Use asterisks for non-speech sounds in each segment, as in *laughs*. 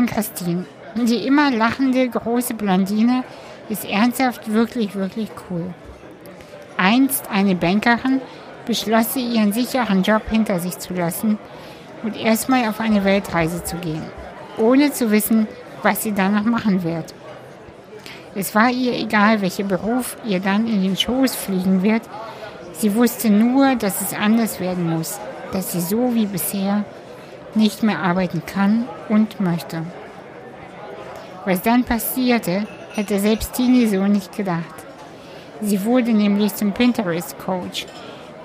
Nein, Christine. Die immer lachende große Blondine ist ernsthaft wirklich, wirklich cool. Einst eine Bankerin beschloss sie, ihren sicheren Job hinter sich zu lassen und erstmal auf eine Weltreise zu gehen, ohne zu wissen, was sie danach machen wird. Es war ihr egal, welcher Beruf ihr dann in den Schoß fliegen wird. Sie wusste nur, dass es anders werden muss, dass sie so wie bisher nicht mehr arbeiten kann und möchte. Was dann passierte, hätte selbst Tini so nicht gedacht. Sie wurde nämlich zum Pinterest-Coach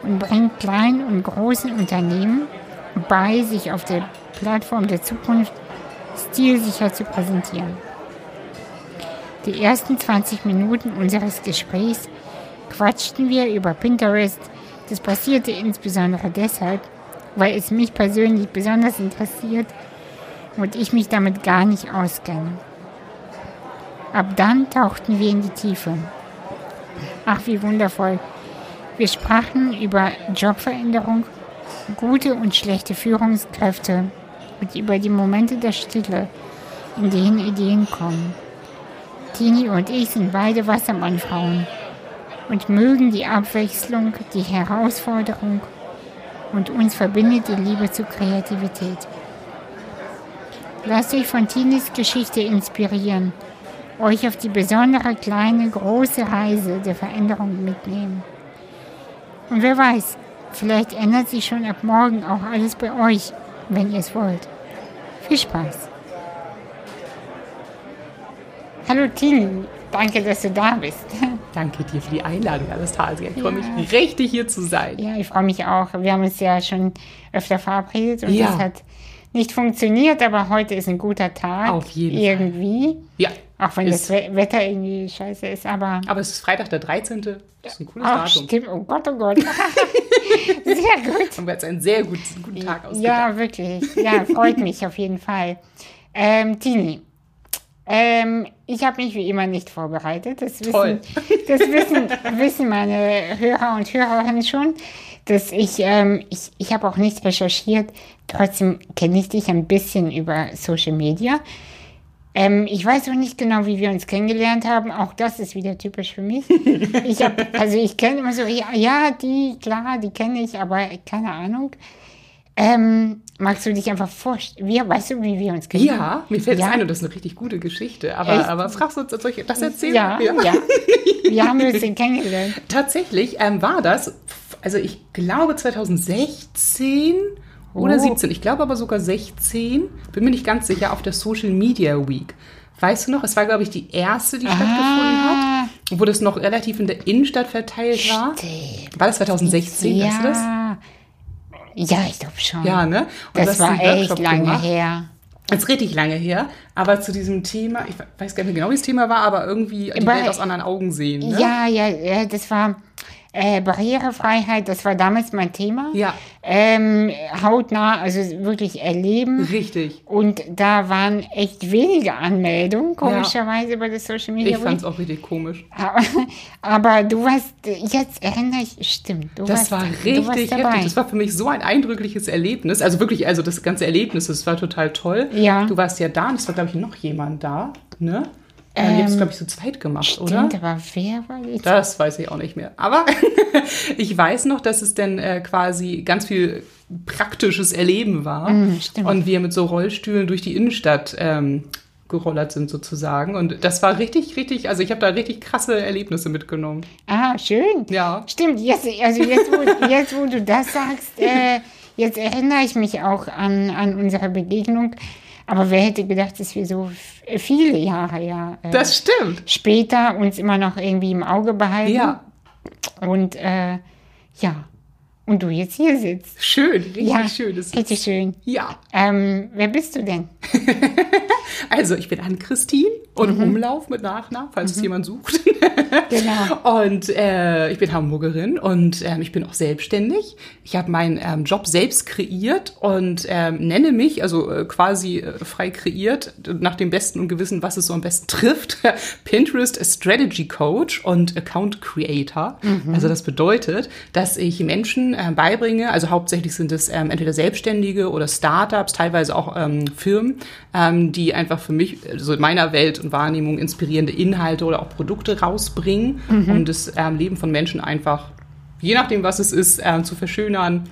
und bringt kleinen und großen Unternehmen bei, sich auf der Plattform der Zukunft stilsicher zu präsentieren. Die ersten 20 Minuten unseres Gesprächs quatschten wir über Pinterest. Das passierte insbesondere deshalb, weil es mich persönlich besonders interessiert und ich mich damit gar nicht auskenne. Ab dann tauchten wir in die Tiefe. Ach, wie wundervoll. Wir sprachen über Jobveränderung, gute und schlechte Führungskräfte und über die Momente der Stille, in denen Ideen kommen. Tini und ich sind beide Wassermannfrauen und mögen die Abwechslung, die Herausforderung und uns verbindet die Liebe zur Kreativität. Lasst euch von Tinis Geschichte inspirieren euch auf die besondere kleine, große Reise der Veränderung mitnehmen. Und wer weiß, vielleicht ändert sich schon ab morgen auch alles bei euch, wenn ihr es wollt. Viel Spaß! Hallo Tini, danke, dass du da bist. *laughs* Danke dir für die Einladung, Anastasia. Ich ja. freue mich richtig hier zu sein. Ja, ich freue mich auch. Wir haben uns ja schon öfter verabredet und ja. das hat nicht funktioniert, aber heute ist ein guter Tag. Auf jeden irgendwie. Fall. Ja. Auch wenn das Wetter irgendwie scheiße ist, aber. Aber es ist Freitag, der 13. Das ist ein cooles Ach, Datum. Stimmt, oh Gott, oh Gott. *laughs* sehr gut. Haben wir jetzt einen sehr guten, guten Tag ausgedacht. Ja, wirklich. Ja, freut mich auf jeden Fall. Ähm, Tini, ähm, ich habe mich wie immer nicht vorbereitet. Das wissen, *laughs* das wissen, wissen meine Hörer und Hörerinnen schon dass ich, ähm, ich, ich habe auch nicht recherchiert, trotzdem kenne ich dich ein bisschen über Social Media. Ähm, ich weiß auch nicht genau, wie wir uns kennengelernt haben. Auch das ist wieder typisch für mich. *laughs* Ich habe, also ich kenne immer so, ja, ja, die, klar, die kenne ich, aber keine Ahnung. Ähm, magst du dich einfach vorstellen? Wie, weißt du, wie wir uns kennen? Ja, mir fällt ja. ein und das ist eine richtig gute Geschichte. Aber, aber fragst du uns solche, das erzählen? Ja, ja. ja. Wie haben wir uns denn kennengelernt? *laughs* Tatsächlich ähm, war das also ich glaube 2016 oder oh. 17, ich glaube aber sogar 16, bin mir nicht ganz sicher, auf der Social Media Week. Weißt du noch, es war, glaube ich, die erste, die ah. stattgefunden hat, wo das noch relativ in der Innenstadt verteilt war. Stimmt. War das 2016, ja. weißt du das? Ja, ich glaube schon. Ja, ne? Und das war echt lange gemacht. her. Das ist richtig lange her, aber zu diesem Thema, ich weiß gar nicht mehr genau, wie das Thema war, aber irgendwie die Welt aus anderen Augen sehen. Ne? Ja, ja, ja, das war, äh, Barrierefreiheit, das war damals mein Thema. Ja. Ähm, hautnah, also wirklich erleben. Richtig. Und da waren echt wenige Anmeldungen, komischerweise ja. bei der Social Media. Ich fand es auch richtig komisch. Aber, aber, du warst, jetzt erinnere ich, stimmt. das warst, war richtig heftig. Das war für mich so ein eindrückliches Erlebnis. Also wirklich, also das ganze Erlebnis, das war total toll. Ja. Du warst ja da und es war, glaube ich, noch jemand da, ne? Ähm, ihr habt es, glaube ich, zu zweit gemacht, stimmt, oder? aber wer war jetzt? Das weiß ich auch nicht mehr. Aber *laughs* ich weiß noch, dass es dann äh, quasi ganz viel praktisches Erleben war. Mm, und wir mit so Rollstühlen durch die Innenstadt ähm, gerollert sind sozusagen. Und das war richtig, richtig, also ich habe da richtig krasse Erlebnisse mitgenommen. Ah, schön. Ja. Stimmt, jetzt, also jetzt wo, jetzt, wo du das sagst, äh, jetzt erinnere ich mich auch an, an unsere Begegnung. Aber wer hätte gedacht, dass wir so viele Jahre ja äh, das stimmt. später uns immer noch irgendwie im Auge behalten. Ja. Und äh, ja, und du jetzt hier sitzt. Schön, richtig ja, schön. richtig schön. Ja. Ähm, wer bist du denn? *laughs* also, ich bin Ann-Christine und mhm. Umlauf mit Nachnamen, falls mhm. es jemand sucht. *laughs* genau. Und äh, ich bin Hamburgerin und ähm, ich bin auch selbstständig. Ich habe meinen ähm, Job selbst kreiert und ähm, nenne mich, also äh, quasi äh, frei kreiert, nach dem besten und Gewissen, was es so am besten trifft, *laughs* Pinterest Strategy Coach und Account Creator. Mhm. Also das bedeutet, dass ich Menschen äh, beibringe, also hauptsächlich sind es ähm, entweder Selbstständige oder Startups, teilweise auch ähm, Firmen, ähm, die einfach für mich, also in meiner Welt und Wahrnehmung, inspirierende Inhalte oder auch Produkte rausbringen, Mhm. um das ähm, Leben von Menschen einfach, je nachdem, was es ist, ähm, zu verschönern,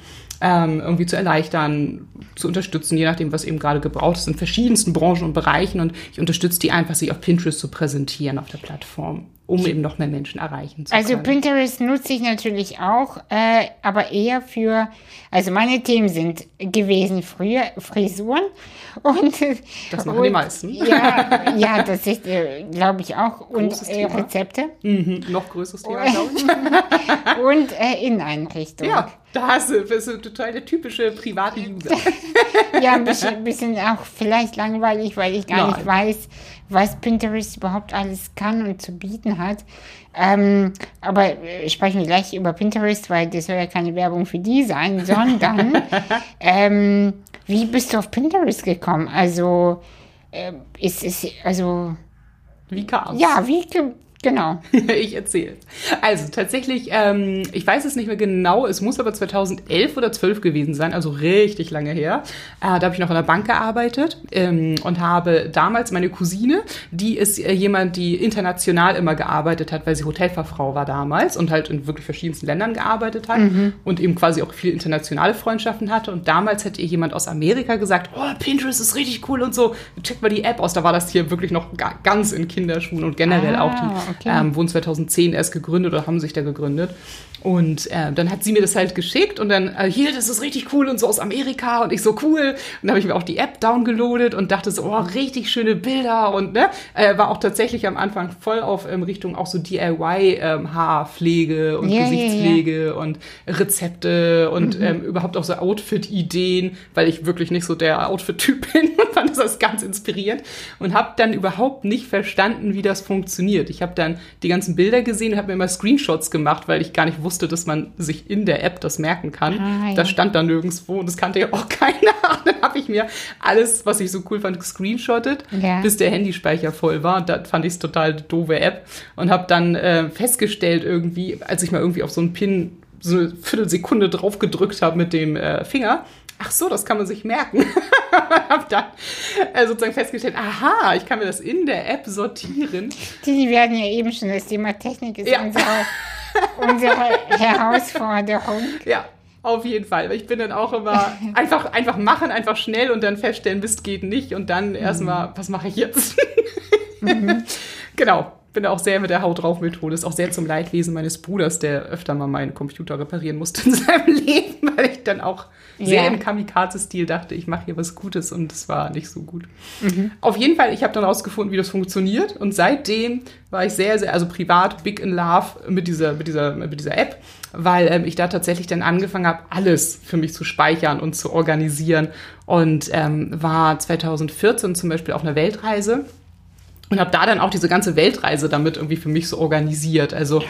ähm, irgendwie zu erleichtern, zu unterstützen, je nachdem, was eben gerade gebraucht ist, in verschiedensten Branchen und Bereichen. Und ich unterstütze die einfach, sich auf Pinterest zu präsentieren auf der Plattform, um eben noch mehr Menschen erreichen zu Also können. Pinterest nutze ich natürlich auch, äh, aber eher für, also meine Themen sind gewesen früher Frisuren *laughs* und Das machen und, die meisten. Ja, ja, das ist, äh, glaube ich auch *laughs* und Großes äh, Thema. Rezepte Mhm, noch größeres Thema, glaube ich. *laughs* und äh, Inneneinrichtung. Ja, da hast du, bist du total der typische private User. Ja, ein bisschen, bisschen auch vielleicht langweilig, weil ich gar nicht Nein. weiß, was Pinterest überhaupt alles kann und zu bieten hat. Ähm, aber äh, sprechen wir gleich über Pinterest, weil das soll ja keine Werbung für die sein, sondern *laughs* ähm, wie bist du auf Pinterest gekommen? Also äh, ist es, also Wie kam's? ja, wie, genau. *laughs* ich erzähle. Also tatsächlich, ähm, ich weiß es nicht mehr genau, es muss aber 2011 oder 12 gewesen sein, also richtig lange her. Äh, da habe ich noch in der Bank gearbeitet ähm, und habe damals meine Cousine, die ist äh, jemand, die international immer gearbeitet hat, weil sie Hotelfachfrau war damals und halt in wirklich verschiedensten Ländern gearbeitet hat und eben quasi auch viele internationale Freundschaften hatte. Und damals hätte ihr jemand aus Amerika gesagt, oh, Pinterest ist richtig cool und so, check mal die App aus. Da war das hier wirklich noch ga ganz in Kinderschuhen und generell Ah, auch die okay. ähm, wurden 2010 erst gegründet oder haben sich da gegründet. Und äh, dann hat sie mir das halt geschickt und dann, äh, hier, das ist richtig cool und so aus Amerika und ich so cool. Und dann habe ich mir auch die App downgeloadet und dachte so, oh, richtig schöne Bilder und ne, äh, war auch tatsächlich am Anfang voll auf ähm, Richtung auch so DIY ähm, Haarpflege und Ja, ja, ja. Gesichtspflege und Rezepte und Mhm. ähm, überhaupt auch so Outfit-Ideen, weil ich wirklich nicht so der Outfit-Typ *laughs* bin und fand das ganz inspirierend und habe dann überhaupt nicht verstanden, wie das funktioniert. Ich habe dann die ganzen Bilder gesehen und habe mir immer Screenshots gemacht, weil ich gar nicht wusste, dass man sich in der App das merken kann. Ah, ja. Das stand da nirgendwo und das kannte ja auch *laughs* keiner. Und dann habe ich mir alles, was ich so cool fand, gescreenshottet, Ja. bis der Handyspeicher voll war. Da fand ich es total eine doofe App und habe dann äh, festgestellt irgendwie, als ich mal irgendwie auf so einen Pin so eine Viertelsekunde drauf gedrückt habe mit dem äh, Finger, ach so, das kann man sich merken. *laughs* *laughs* habe dann äh, sozusagen festgestellt, aha, ich kann mir das in der App sortieren. Die werden ja eben schon, das Thema Technik ist Ja. unsere, unsere *laughs* Herausforderung. Ja, auf jeden Fall. Weil ich bin dann auch immer *laughs* einfach, einfach machen, einfach schnell und dann feststellen, Mist geht nicht und dann erstmal, was mache ich jetzt? Genau. Bin auch sehr mit der Haut drauf Methode. Ist auch sehr zum Leidwesen meines Bruders, der öfter mal meinen Computer reparieren musste in *laughs* seinem Leben, weil ich dann auch sehr Ja. im Kamikaze-Stil dachte, ich mache hier was Gutes und es war nicht so gut. Auf jeden Fall, ich habe dann rausgefunden, wie das funktioniert und seitdem war ich sehr, sehr, also privat big in love mit dieser, mit dieser, mit dieser App, weil ähm, ich da tatsächlich dann angefangen habe, alles für mich zu speichern und zu organisieren und ähm, war 2014 zum Beispiel auf einer Weltreise und habe da dann auch diese ganze Weltreise damit irgendwie für mich so organisiert. Also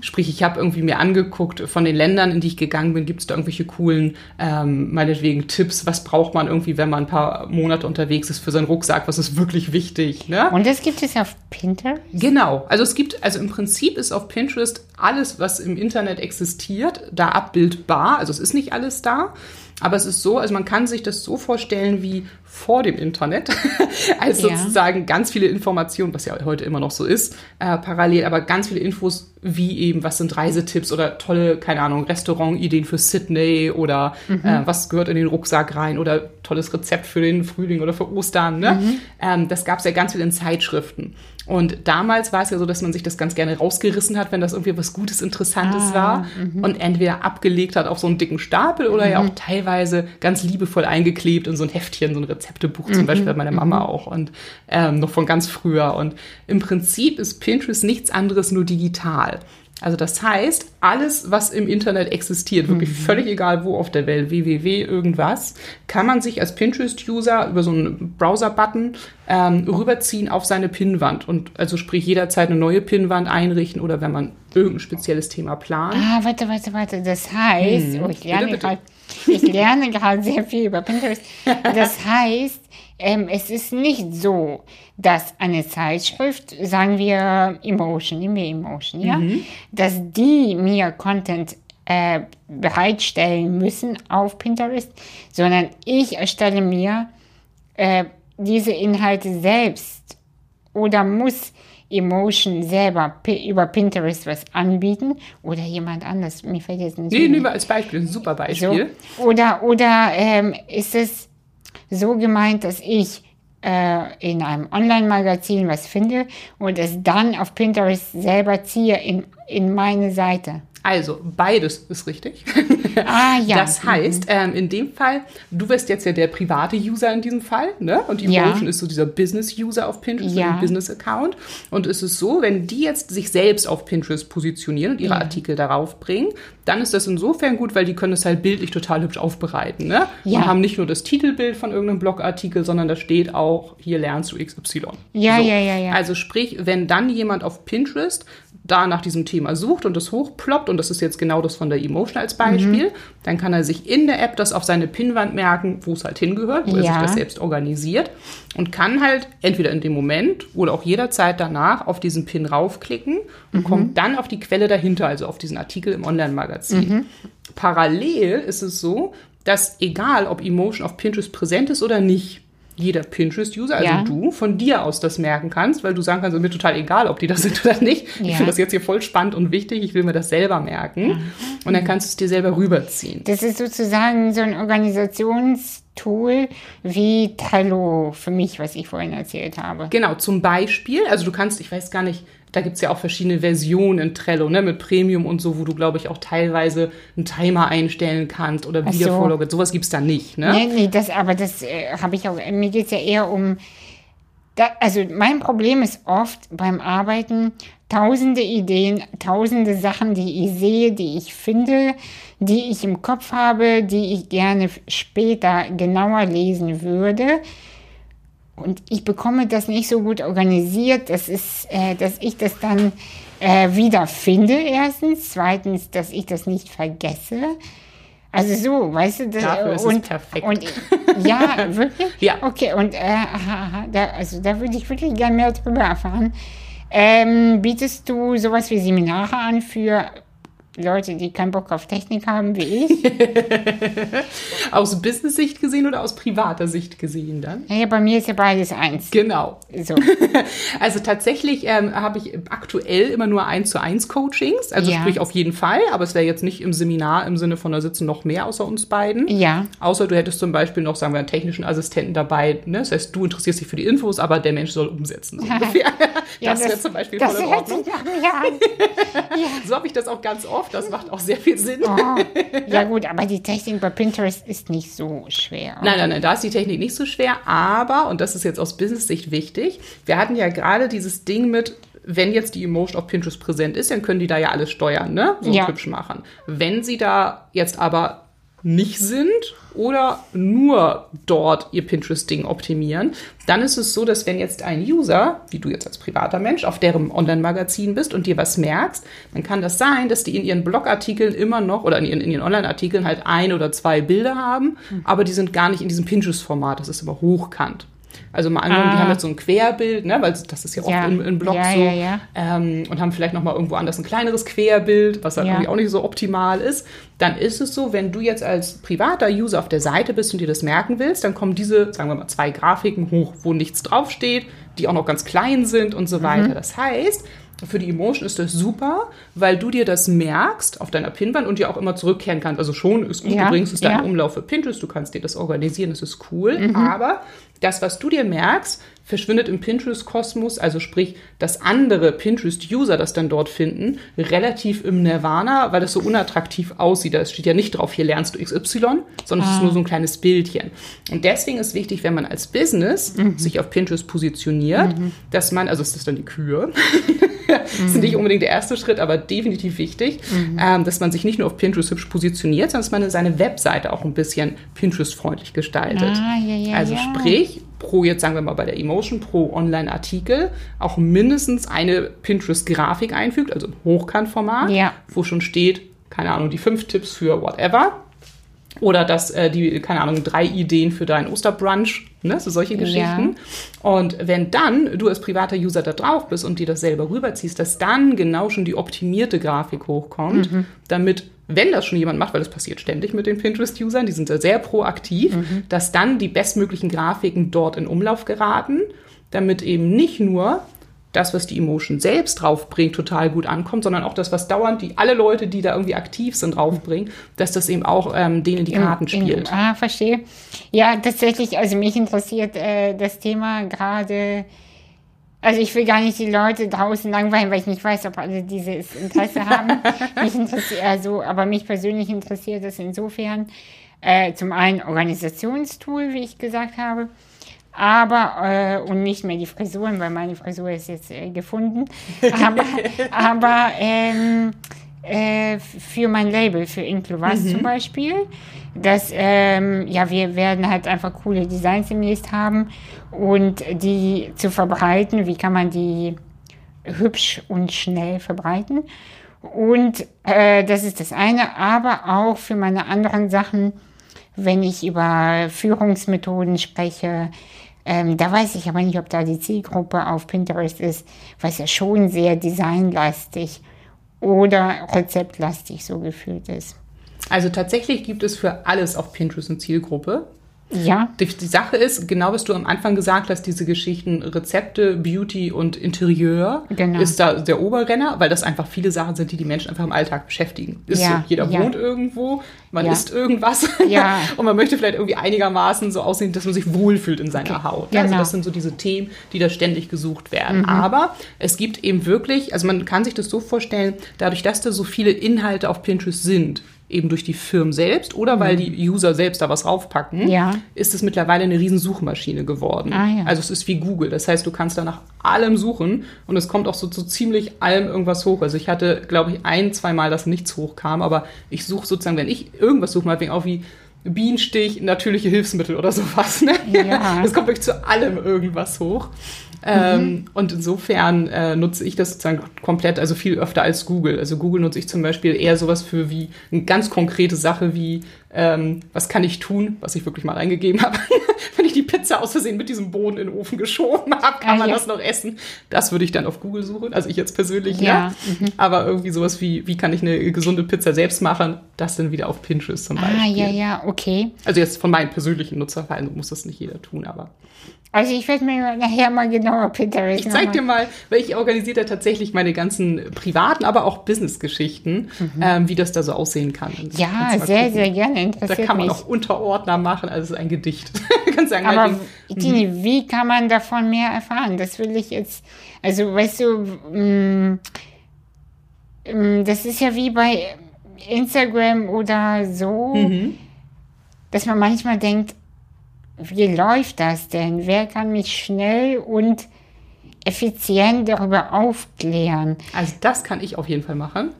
sprich, ich habe irgendwie mir angeguckt von den Ländern, in die ich gegangen bin, gibt es da irgendwelche coolen, ähm, meinetwegen Tipps, was braucht man irgendwie, wenn man ein paar Monate unterwegs ist für seinen Rucksack, was ist wirklich wichtig. Ne? Und das gibt es auf Pinterest? Genau. Also es gibt, also im Prinzip ist auf Pinterest alles, was im Internet existiert, da abbildbar. Also es ist nicht alles da. Aber es ist so, also man kann sich das so vorstellen wie vor dem Internet, *laughs* als Ja. sozusagen ganz viele Informationen, was ja heute immer noch so ist, äh, parallel, aber ganz viele Infos wie eben, was sind Reisetipps oder tolle, keine Ahnung, Restaurantideen für Sydney oder äh, was gehört in den Rucksack rein oder tolles Rezept für den Frühling oder für Ostern. Ne? Ähm, das gab es ja ganz viel in Zeitschriften. Und damals war es ja so, dass man sich das ganz gerne rausgerissen hat, wenn das irgendwie was Gutes, Interessantes war und entweder abgelegt hat auf so einen dicken Stapel oder ja auch teilweise ganz liebevoll eingeklebt in so ein Heftchen, so ein Rezeptebuch zum Beispiel, hat meine Mama auch und ähm, noch von ganz früher. Und im Prinzip ist Pinterest nichts anderes nur digital. Also das heißt, alles, was im Internet existiert, wirklich völlig egal wo auf der Welt, www, irgendwas, kann man sich als Pinterest-User über so einen Browser-Button ähm, rüberziehen auf seine Pinnwand und also sprich jederzeit eine neue Pinnwand einrichten oder wenn man irgendein spezielles Thema plant. Ah, warte, warte, warte. Das heißt, oh, ich lerne Bitte, bitte. gerade ich lerne *laughs* gerade sehr viel über Pinterest. *laughs* Das heißt, ähm, es ist nicht so, dass eine Zeitschrift, sagen wir Emotion, wir Emotion, ja, dass die mir Content äh, bereitstellen müssen auf Pinterest, sondern ich erstelle mir äh, diese Inhalte selbst oder muss Emotion selber über Pinterest was anbieten oder jemand anders? Mir fällt jetzt nicht Nee, wir als Beispiel, ein super So. Beispiel. Oder, oder ähm, ist es so gemeint, dass ich äh, in einem Online-Magazin was finde und es dann auf Pinterest selber ziehe in, in meine Seite? Also, beides ist richtig. *laughs* Ah, ja. Das heißt, ähm, in dem Fall, du wirst jetzt ja der private User in diesem Fall, ne? Und die Ja. Emotion ist so dieser Business-User auf Pinterest, Ja. so ein Business-Account. Und es ist so, wenn die jetzt sich selbst auf Pinterest positionieren und ihre Ja. Artikel darauf bringen, dann ist das insofern gut, weil die können es halt bildlich total hübsch aufbereiten, ne? Ja. Und haben nicht nur das Titelbild von irgendeinem Blogartikel, sondern da steht auch, hier lernst du XY. Ja, ja, ja, ja. Also sprich, wenn dann jemand auf Pinterest da nach diesem Thema sucht und das hochploppt, und das ist jetzt genau das von der Emotion als Beispiel, Mhm. dann kann er sich in der App das auf seine Pinnwand merken, wo es halt hingehört, wo er sich Ja. das selbst organisiert und kann halt entweder in dem Moment oder auch jederzeit danach auf diesen Pin raufklicken und Mhm. kommt dann auf die Quelle dahinter, also auf diesen Artikel im Online-Magazin. Mhm. Parallel ist es so, dass egal, ob Emotion auf Pinterest präsent ist oder nicht, jeder Pinterest-User, also Ja. du, von dir aus das merken kannst, weil du sagen kannst, mir total egal, ob die das *laughs* sind oder nicht. Ich Ja. finde das jetzt hier voll spannend und wichtig, ich will mir das selber merken. Und dann kannst du es dir selber rüberziehen. Das ist sozusagen so ein Organisationstool wie Trello für mich, was ich vorhin erzählt habe. Genau, zum Beispiel, also du kannst, ich weiß gar nicht, da gibt's ja auch verschiedene Versionen in Trello, ne, mit Premium und so, wo du, glaube ich, auch teilweise einen Timer einstellen kannst oder Ach so. Wiedervorlage. Sowas gibt's da nicht, ne? Nee, nee, das, aber das äh, habe ich auch, mir geht's ja eher um, da, also mein Problem ist oft beim Arbeiten tausende Ideen, tausende Sachen, die ich sehe, die ich finde, die ich im Kopf habe, die ich gerne später genauer lesen würde. Und ich bekomme das nicht so gut organisiert, dass, es, äh, dass ich das dann äh, wieder finde, erstens. Zweitens, dass ich das nicht vergesse. Also so, weißt du, das, Dafür ist es und, perfekt. Und, ja, *laughs* wirklich? Ja. Okay, und äh, da, also da würde ich wirklich gerne mehr drüber erfahren. Ähm, bietest du sowas wie Seminare an für Leute, die keinen Bock auf Technik haben, wie ich? *laughs* Aus Business-Sicht gesehen oder aus privater Sicht gesehen dann? naja, bei mir ist ja beides eins. Genau. So. *laughs* Also tatsächlich ähm, habe ich aktuell immer nur eins zu eins Coachings, also Ja. sprich auf jeden Fall, aber es wäre jetzt nicht im Seminar im Sinne von da sitzen noch mehr außer uns beiden. Ja. Außer du hättest zum Beispiel noch, sagen wir, einen technischen Assistenten dabei. Ne? Das heißt, du interessierst dich für die Infos, aber der Mensch soll umsetzen. So. *laughs* Ja, das wäre zum Beispiel das voll in Ordnung. an. So habe ich das auch ganz oft. Das macht auch sehr viel Sinn. Oh. Ja *laughs* gut, aber die Technik bei Pinterest ist nicht so schwer. Nein, nein, nein, da ist die Technik nicht so schwer, aber, und das ist jetzt aus Business-Sicht wichtig, wir hatten ja gerade dieses Ding mit, wenn jetzt die Emotion auf Pinterest präsent ist, dann können die da ja alles steuern, ne? So Ja. hübsch machen. Wenn sie da jetzt aber nicht sind oder nur dort ihr Pinterest-Ding optimieren, dann ist es so, dass wenn jetzt ein User, wie du jetzt als privater Mensch, auf deren Online-Magazin bist und dir was merkst, dann kann das sein, dass die in ihren Blogartikeln immer noch oder in ihren, ihren Online-Artikeln halt ein oder zwei Bilder haben, aber die sind gar nicht in diesem Pinterest-Format, das ist immer hochkant. Also mal angenommen, die Ah. haben jetzt so ein Querbild, ne, weil das ist ja oft Ja. in, in Blogs Ja, so, ja, ja. Ähm, und haben vielleicht noch mal irgendwo anders ein kleineres Querbild, was halt irgendwie auch nicht so optimal ist. Dann ist es so, wenn du jetzt als privater User auf der Seite bist und dir das merken willst, dann kommen diese, sagen wir mal, zwei Grafiken hoch, wo nichts draufsteht, die auch noch ganz klein sind und so Mhm. weiter. Das heißt, für die Emotion ist das super, weil du dir das merkst auf deiner Pinwand und dir auch immer zurückkehren kannst. Also schon ist gut, Ja, du bringst es da ja. im Umlauf für Pinterest, du kannst dir das organisieren, das ist cool. Mhm. Aber das, was du dir merkst, verschwindet im Pinterest-Kosmos, also sprich, dass andere Pinterest-User das dann dort finden, relativ im Nirvana, weil das so unattraktiv aussieht. Da steht ja nicht drauf, hier lernst du XY, sondern es ist nur so ein kleines Bildchen. Und deswegen ist wichtig, wenn man als Business sich auf Pinterest positioniert, dass man, also es ist dann die Kür, das *laughs* ist nicht unbedingt der erste Schritt, aber definitiv wichtig, ähm, dass man sich nicht nur auf Pinterest hübsch positioniert, sondern dass man seine Webseite auch ein bisschen Pinterest-freundlich gestaltet. Ah, ja, ja, also ja. sprich, pro jetzt sagen wir mal bei der Emotion, pro Online-Artikel auch mindestens eine Pinterest-Grafik einfügt, also im Hochkantformat, Ja. wo schon steht, keine Ahnung, die fünf Tipps für whatever. Oder dass äh, die, keine Ahnung, drei Ideen für deinen Osterbrunch, ne, so solche Geschichten. Ja. Und wenn dann du als privater User da drauf bist und dir das selber rüberziehst, dass dann genau schon die optimierte Grafik hochkommt, mhm. damit wenn das schon jemand macht, weil das passiert ständig mit den Pinterest-Usern, die sind da sehr proaktiv, mhm. dass dann die bestmöglichen Grafiken dort in Umlauf geraten, damit eben nicht nur das, was die Emotion selbst draufbringt, total gut ankommt, sondern auch das, was dauernd die alle Leute, die da irgendwie aktiv sind, draufbringen, dass das eben auch ähm, denen die Karten spielt. In, ah, verstehe. Ja, tatsächlich, also mich interessiert äh, das Thema gerade. Also ich will gar nicht die Leute draußen langweilen, weil ich nicht weiß, ob alle dieses Interesse *laughs* haben. mich interessiert also, aber mich persönlich interessiert es insofern äh, zum einen Organisationstool, wie ich gesagt habe, aber äh, und nicht mehr die Frisuren, weil meine Frisur ist jetzt äh, gefunden. *laughs* Aber, aber ähm, äh, für mein Label, für Inklovas mhm. zum Beispiel, dass ähm, ja wir werden halt einfach coole Designs demnächst haben und die zu verbreiten. Wie kann man die hübsch und schnell verbreiten? Und äh, das ist das eine, aber auch für meine anderen Sachen, wenn ich über Führungsmethoden spreche, ähm, da weiß ich aber nicht, ob da die Zielgruppe auf Pinterest ist, weil es ja schon sehr designlastig oder rezeptlastig so gefühlt ist. Also tatsächlich gibt es für alles auf Pinterest eine Zielgruppe. Ja. Die, die, Sache ist, genau was du am Anfang gesagt hast, diese Geschichten Rezepte, Beauty und Interieur genau. ist da der Oberrenner, weil das einfach viele Sachen sind, die die Menschen einfach im Alltag beschäftigen. Ist ja, so, jeder ja. wohnt irgendwo, man ja. isst irgendwas *laughs* ja. *laughs* und man möchte vielleicht irgendwie einigermaßen so aussehen, dass man sich wohlfühlt in seiner okay. Haut. Genau. Also das sind so diese Themen, die da ständig gesucht werden. Mhm. Aber es gibt eben wirklich, also man kann sich das so vorstellen, dadurch, dass da so viele Inhalte auf Pinterest sind, eben durch die Firmen selbst oder weil mhm. die User selbst da was raufpacken, ja. ist es mittlerweile eine riesen Suchmaschine geworden. Ah, ja. Also es ist wie Google. Das heißt, du kannst da nach allem suchen und es kommt auch so zu ziemlich allem irgendwas hoch. Also ich hatte, glaube ich, ein, zwei Mal, dass nichts hochkam, aber ich suche sozusagen, wenn ich irgendwas suche, mal auch wie Bienenstich, natürliche Hilfsmittel oder sowas. Ne? Ja. *laughs* Es kommt wirklich zu allem irgendwas hoch. Ähm, mhm. und insofern äh, nutze ich das sozusagen komplett, also viel öfter als Google. Also Google nutze ich zum Beispiel eher sowas für wie eine ganz konkrete Sache wie, ähm, was kann ich tun, was ich wirklich mal eingegeben habe. *laughs* Wenn ich die Pizza aus Versehen mit diesem Boden in den Ofen geschoben habe, kann ah, man ja. das noch essen. Das würde ich dann auf Google suchen, also ich jetzt persönlich, ja. ja. Mhm. Aber irgendwie sowas wie, wie kann ich eine gesunde Pizza selbst machen, das dann wieder auf Pinterest zum Beispiel. Ah, ja, ja, okay. Also jetzt von meinen persönlichen Nutzerfallen muss das nicht jeder tun, aber. Also ich werde mir nachher mal genauer Pinterest Ich zeig dir mal, weil ich organisiere da tatsächlich meine ganzen privaten, aber auch Business-Geschichten, mhm. ähm, wie das da so aussehen kann. Ja, sehr, sehr gerne. Interessiert da kann man mich. auch Unterordner machen, also es ist ein Gedicht. *laughs* Kannst sagen, aber halt Tini, mhm. wie kann man davon mehr erfahren? Das will ich jetzt, also weißt du, mh, mm, mm, das ist ja wie bei Instagram oder so, mhm. dass man manchmal denkt, wie läuft das denn? Wer kann mich schnell und effizient darüber aufklären? Also das kann ich auf jeden Fall machen.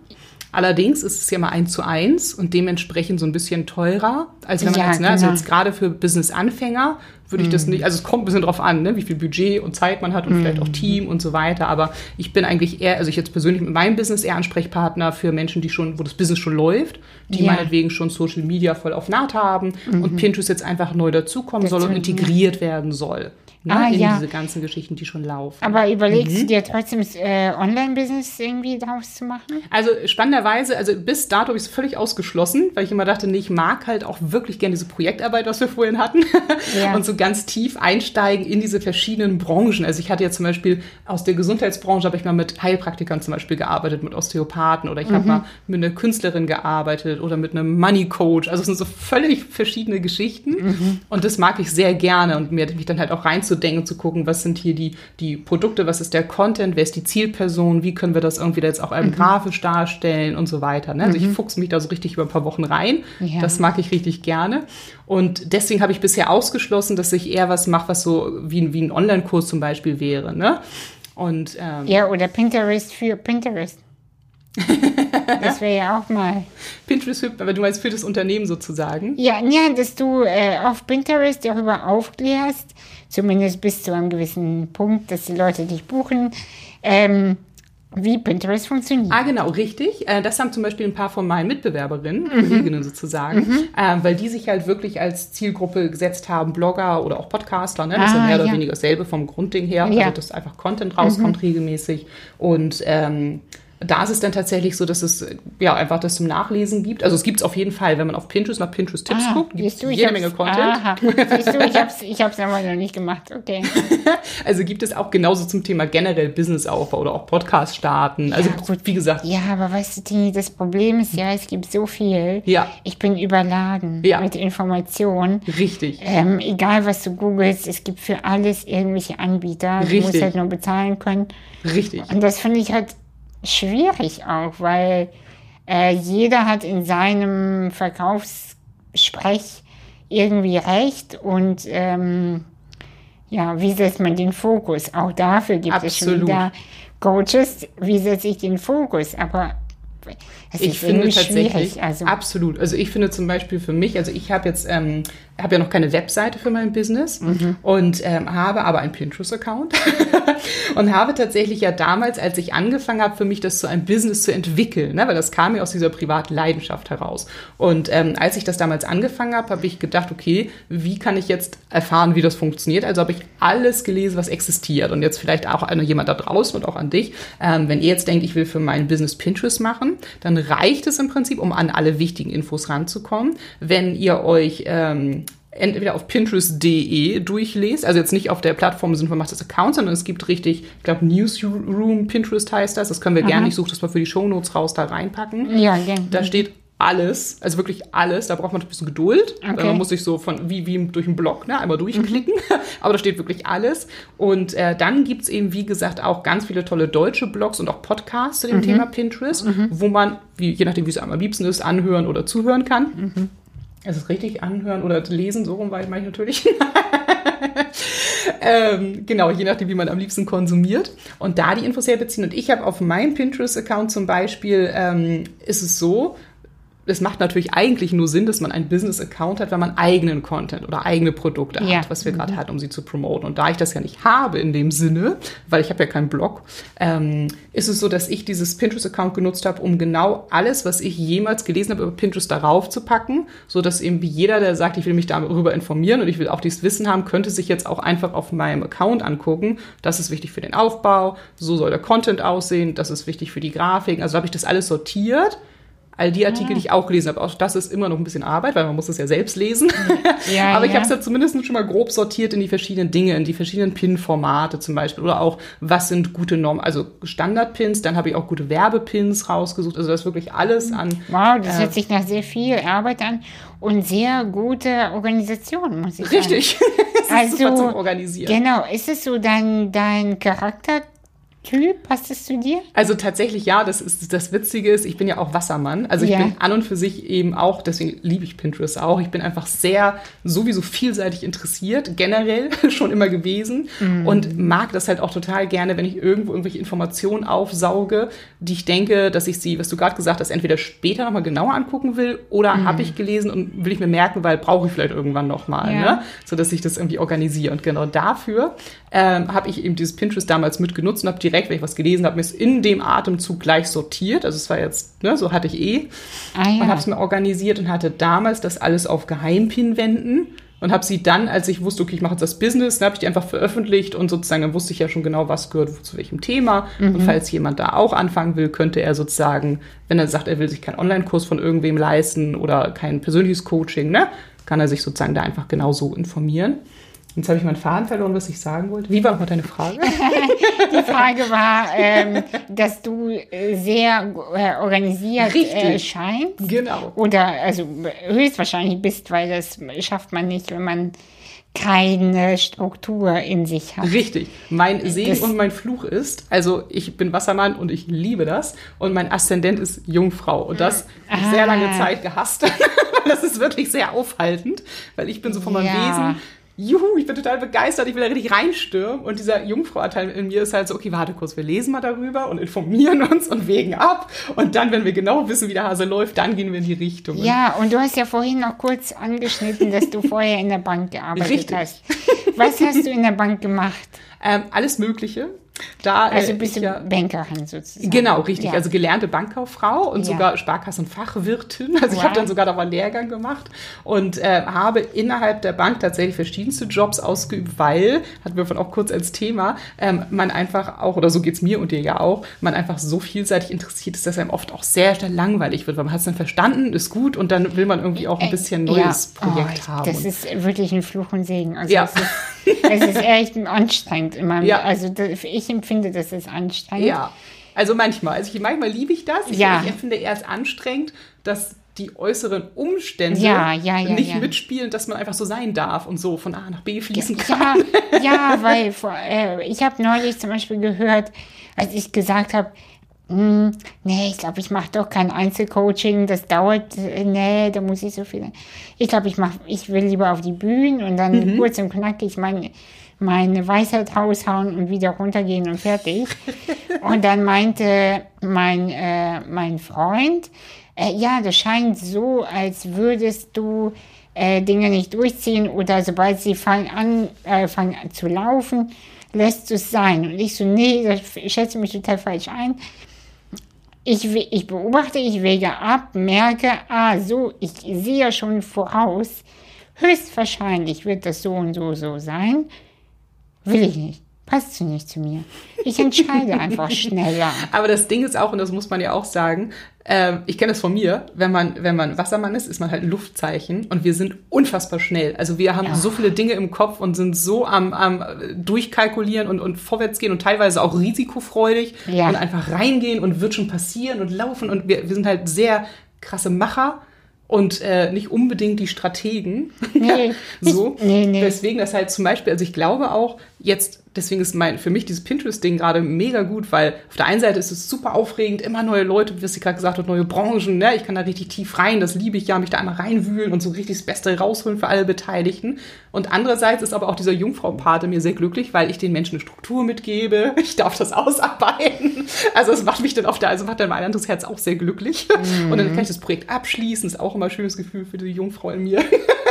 Allerdings ist es ja mal eins zu eins und dementsprechend so ein bisschen teurer, als wenn man ja, jetzt, ne, also genau. also jetzt gerade für Business-Anfänger würde ich das nicht, also es kommt ein bisschen drauf an, ne, wie viel Budget und Zeit man hat und mm. vielleicht auch mhm. Team und so weiter. Aber ich bin eigentlich eher, also ich jetzt persönlich mit meinem Business eher Ansprechpartner für Menschen, die schon, wo das Business schon läuft, die ja. meinetwegen schon Social Media voll auf Naht haben mm und mhm. Pinterest jetzt einfach neu dazukommen soll und integriert werden soll ne, ah, in ja. diese ganzen Geschichten, die schon laufen. Aber überlegst mhm. du dir trotzdem äh, Online-Business irgendwie daraus zu machen? Also spannenderweise, also bis dato habe ich es völlig ausgeschlossen, weil ich immer dachte, nee, ich mag halt auch wirklich gerne diese Projektarbeit, was wir vorhin hatten, ja. *laughs* und so ganz tief einsteigen in diese verschiedenen Branchen. Also ich hatte ja zum Beispiel aus der Gesundheitsbranche habe ich mal mit Heilpraktikern zum Beispiel gearbeitet, mit Osteopathen oder ich mhm. habe mal mit einer Künstlerin gearbeitet oder mit einem Money Coach. Also es sind so völlig verschiedene Geschichten mhm. und das mag ich sehr gerne und mir mich dann halt auch reinzuziehen nachzudenken, zu gucken, was sind hier die, die Produkte, was ist der Content, wer ist die Zielperson, wie können wir das irgendwie jetzt auch mhm. grafisch darstellen und so weiter. Ne? Also mhm. ich fuchse mich da so richtig über ein paar Wochen rein. Ja. Das mag ich richtig gerne. Und deswegen habe ich bisher ausgeschlossen, dass ich eher was mache, was so wie, wie ein Online-Kurs zum Beispiel wäre. Ne? Und, ähm, ja, oder Pinterest für Pinterest. *laughs* das wäre ja auch mal. Pinterest, aber du meinst für das Unternehmen sozusagen? Ja, ja dass du äh, auf Pinterest darüber aufklärst, zumindest bis zu einem gewissen Punkt, dass die Leute dich buchen, ähm, wie Pinterest funktioniert. Ah, genau, richtig. Äh, Das haben zum Beispiel ein paar von meinen Mitbewerberinnen, Mhm. Kolleginnen sozusagen, äh, weil die sich halt wirklich als Zielgruppe gesetzt haben, Blogger oder auch Podcaster. Ne? Das ist ja Ah, mehr oder ja. weniger dasselbe vom Grundding her, Ja. Mhm. also dass einfach Content rauskommt regelmäßig. Und ähm, da ist es dann tatsächlich so, dass es ja einfach das zum Nachlesen gibt. Also es gibt es auf jeden Fall, wenn man auf Pinterest nach Pinterest-Tipps Ah, guckt, gibt es jede hab's- Menge Content. Aha. Siehst du, ich hab's, ich hab's aber noch nicht gemacht. Okay. *laughs* Also gibt es auch genauso zum Thema generell Businessaufbau oder auch Podcast starten. Also Ja, wie gesagt, Ja, aber weißt du, Tini, das Problem ist ja, es gibt so viel. Ja. Ich bin überladen Ja. mit Informationen. richtig. Ähm, egal, was du googelst, es gibt für alles irgendwelche Anbieter. Du musst Richtig. halt nur bezahlen können. Richtig. Und das finde ich halt schwierig auch, weil äh, jeder hat in seinem Verkaufssprech irgendwie recht und ähm, ja, wie setzt man den Fokus? Auch dafür gibt es schon Absolut. wieder Coaches. Wie setze ich den Fokus? Aber Ich ist finde tatsächlich. Also, absolut. Also ich finde zum Beispiel für mich, also ich habe jetzt, ähm, habe ja noch keine Webseite für mein Business Mhm. und ähm, habe aber einen Pinterest-Account *laughs* und habe tatsächlich ja damals, als ich angefangen habe, für mich das zu einem Business zu entwickeln, ne, weil das kam mir aus dieser privaten Leidenschaft heraus. Und ähm, als ich das damals angefangen habe, habe ich gedacht, okay, wie kann ich jetzt erfahren, wie das funktioniert? Also habe ich alles gelesen, was existiert. Und jetzt vielleicht auch an jemand da draußen und auch an dich, ähm, wenn ihr jetzt denkt, ich will für mein Business Pinterest machen, dann reicht es im Prinzip, um an alle wichtigen Infos ranzukommen, wenn ihr euch ähm, entweder auf Pinterest.de durchlest, also jetzt nicht auf der Plattform sind macht das Account, sondern es gibt richtig, ich glaube Newsroom Pinterest heißt das, das können wir gerne, ich suche das mal für die Shownotes raus, da reinpacken. ja, gerne. Da steht alles, also wirklich alles. Da braucht man ein bisschen Geduld. Okay. Weil man muss sich so von wie, wie durch einen Blog ne, einmal durchklicken. *laughs* Aber da steht wirklich alles. Und äh, dann gibt's eben, wie gesagt, auch ganz viele tolle deutsche Blogs und auch Podcasts zu dem Thema Pinterest, wo man, wie, je nachdem, wie es einem am liebsten ist, anhören oder zuhören kann. Es ist richtig anhören oder lesen, so rum war ich natürlich. *laughs* ähm, genau, je nachdem, wie man am liebsten konsumiert. Und da die Infos herbeziehen. Und ich habe auf meinem Pinterest-Account zum Beispiel, ähm, ist es so, es macht natürlich eigentlich nur Sinn, dass man einen Business-Account hat, wenn man eigenen Content oder eigene Produkte Ja. hat, was wir gerade hatten, um sie zu promoten. Und da ich das ja nicht habe in dem Sinne, weil ich habe ja keinen Blog, ähm, ist es so, dass ich dieses Pinterest-Account genutzt habe, um genau alles, was ich jemals gelesen habe über Pinterest darauf zu packen, so dass eben jeder, der sagt, ich will mich darüber informieren und ich will auch dieses Wissen haben, könnte sich jetzt auch einfach auf meinem Account angucken. Das ist wichtig für den Aufbau, so soll der Content aussehen, das ist wichtig für die Grafiken. Also habe ich das alles sortiert all die Artikel, die ich auch gelesen habe. Auch das ist immer noch ein bisschen Arbeit, weil man muss es ja selbst lesen. Ja, *laughs* Aber ich habe es ja zumindest schon mal grob sortiert in die verschiedenen Dinge, in die verschiedenen Pin-Formate zum Beispiel. Oder auch, was sind gute Normen, also Standard-Pins, dann habe ich auch gute Werbepins rausgesucht. Also das ist wirklich alles an. Wow, das äh, hört sich nach sehr viel Arbeit an und sehr gute Organisation, muss ich sagen. Richtig. *laughs* das ist super zum Organisieren. Genau, ist es so dein, dein Charaktertyp? Passt es zu dir? Also tatsächlich ja, das ist das Witzige ist, ich bin ja auch Wassermann. Also ich Ja. bin an und für sich eben auch, deswegen liebe ich Pinterest auch. Ich bin einfach sehr sowieso vielseitig interessiert, generell *laughs* schon immer gewesen Mhm. und mag das halt auch total gerne, wenn ich irgendwo irgendwelche Informationen aufsauge, die ich denke, dass ich sie, was du gerade gesagt hast, entweder später nochmal genauer angucken will oder Mhm. habe ich gelesen und will ich mir merken, weil brauche ich vielleicht irgendwann nochmal, Ja. ne? so dass ich das irgendwie organisiere. Und genau dafür ähm, habe ich eben dieses Pinterest damals mitgenutzt und habe direkt, wenn ich was gelesen habe, mir es in dem Atemzug gleich sortiert. Also es war jetzt, ne, so hatte ich eh. Ah ja. Und habe es mir organisiert und hatte damals das alles auf Geheimpin-Wänden und habe sie dann, als ich wusste, okay, ich mache jetzt das Business, dann habe ich die einfach veröffentlicht und sozusagen dann wusste ich ja schon genau, was gehört zu welchem Thema. Und falls jemand da auch anfangen will, könnte er sozusagen, wenn er sagt, er will sich keinen Online-Kurs von irgendwem leisten oder kein persönliches Coaching, ne, kann er sich sozusagen da einfach genauso informieren. Jetzt habe ich meinen Faden verloren, was ich sagen wollte. Wie war nochmal deine Frage? *laughs* Die Frage war, ähm, dass du äh, sehr äh, organisiert Richtig. äh, scheinst. genau. Oder also höchstwahrscheinlich bist, weil das schafft man nicht, wenn man keine Struktur in sich hat. Richtig. Mein Segen Das- und mein Fluch ist, also ich bin Wassermann und ich liebe das. Und mein Aszendent ist Jungfrau. Und das habe ich sehr Ah. lange Zeit gehasst. *laughs* das ist wirklich sehr aufhaltend, weil ich bin so von meinem Ja. Wesen. Juhu, ich bin total begeistert, ich will da richtig reinstürmen. Und dieser Jungfrau-Anteil in mir ist halt so, okay, warte kurz, wir lesen mal darüber und informieren *laughs* uns und wägen ab. Und dann, wenn wir genau wissen, wie der Hase läuft, dann gehen wir in die Richtung. Ja, und du hast ja vorhin noch kurz angeschnitten, dass du *laughs* vorher in der Bank gearbeitet Richtig. hast. Was hast du in der Bank gemacht? Ähm, alles Mögliche. Da, äh, Also ich du ja- Bankerin sozusagen. Genau, richtig. Ja. Also gelernte Bankkauffrau und Ja. sogar Sparkassenfachwirtin. Also ich Wow. habe dann sogar noch mal einen Lehrgang gemacht und äh, habe innerhalb der Bank tatsächlich verschiedenste Jobs ausgeübt, weil, hatten wir von auch kurz als Thema, ähm, man einfach auch, oder so geht's mir und dir ja auch, man einfach so vielseitig interessiert ist, dass einem oft auch sehr schnell langweilig wird, weil man hat es dann verstanden, ist gut und dann will man irgendwie auch ein bisschen neues Ja. Projekt oh, haben. Das ist wirklich ein Fluch und Segen. Also Ja. *laughs* es, ist, echt anstrengend. Meinem, Ja. Also ich empfinde, das ist anstrengend. Ja, also manchmal. Also ich, manchmal liebe ich das. Ich, Ja. ich empfinde eher als anstrengend, dass die äußeren Umstände Ja, ja, ja, nicht mitspielen, dass man einfach so sein darf und so von A nach B fließen kann. Ja, ja, weil vor, äh, ich habe neulich zum Beispiel gehört, als ich gesagt habe, hm, nee, ich glaube, ich mache doch kein Einzelcoaching, das dauert, äh, nee, da muss ich so viel. Ich glaube, ich mach, ich will lieber auf die Bühne und dann kurz und knackig meine, meine Weisheit raushauen und wieder runtergehen und fertig. *laughs* und dann meinte mein, äh, mein Freund, äh, ja, das scheint so, als würdest du äh, Dinge nicht durchziehen oder sobald sie fangen an, äh, fangen an zu laufen, lässt du es sein. Und ich so, nee, das ich schätze mich total falsch ein. Ich, ich beobachte, ich wege ab, merke, ah, so, ich sehe schon voraus, höchstwahrscheinlich wird das so und so so sein. Will ich nicht. Passt sie nicht zu mir. Ich entscheide einfach *laughs* schneller. Aber das Ding ist auch, und das muss man ja auch sagen, ähm, ich kenne das von mir, wenn man, wenn man Wassermann ist, ist man halt ein Luftzeichen und wir sind unfassbar schnell. Also wir haben so viele Dinge im Kopf und sind so am, am durchkalkulieren und, und vorwärts gehen und teilweise auch risikofreudig Ja. und einfach reingehen und wird schon passieren und laufen und wir, wir sind halt sehr krasse Macher und äh, nicht unbedingt die Strategen. *laughs* Nee. so. Nee, nee. Deswegen das halt zum Beispiel, also ich glaube auch jetzt, deswegen ist mein, für mich dieses Pinterest-Ding gerade mega gut, weil auf der einen Seite ist es super aufregend, immer neue Leute, wie sie gerade gesagt hat, neue Branchen, ne? ich kann da richtig tief rein, das liebe ich ja, mich da einmal reinwühlen und so richtig das Beste rausholen für alle Beteiligten. Und andererseits ist aber auch dieser Jungfrau-Part mir sehr glücklich, weil ich den Menschen eine Struktur mitgebe, *laughs* ich darf das ausarbeiten. Also es macht mich dann auf der, also macht dann mein anderes Herz auch sehr glücklich. Und dann kann ich das Projekt abschließen, ist auch immer ein schönes Gefühl für die Jungfrau in mir. *laughs*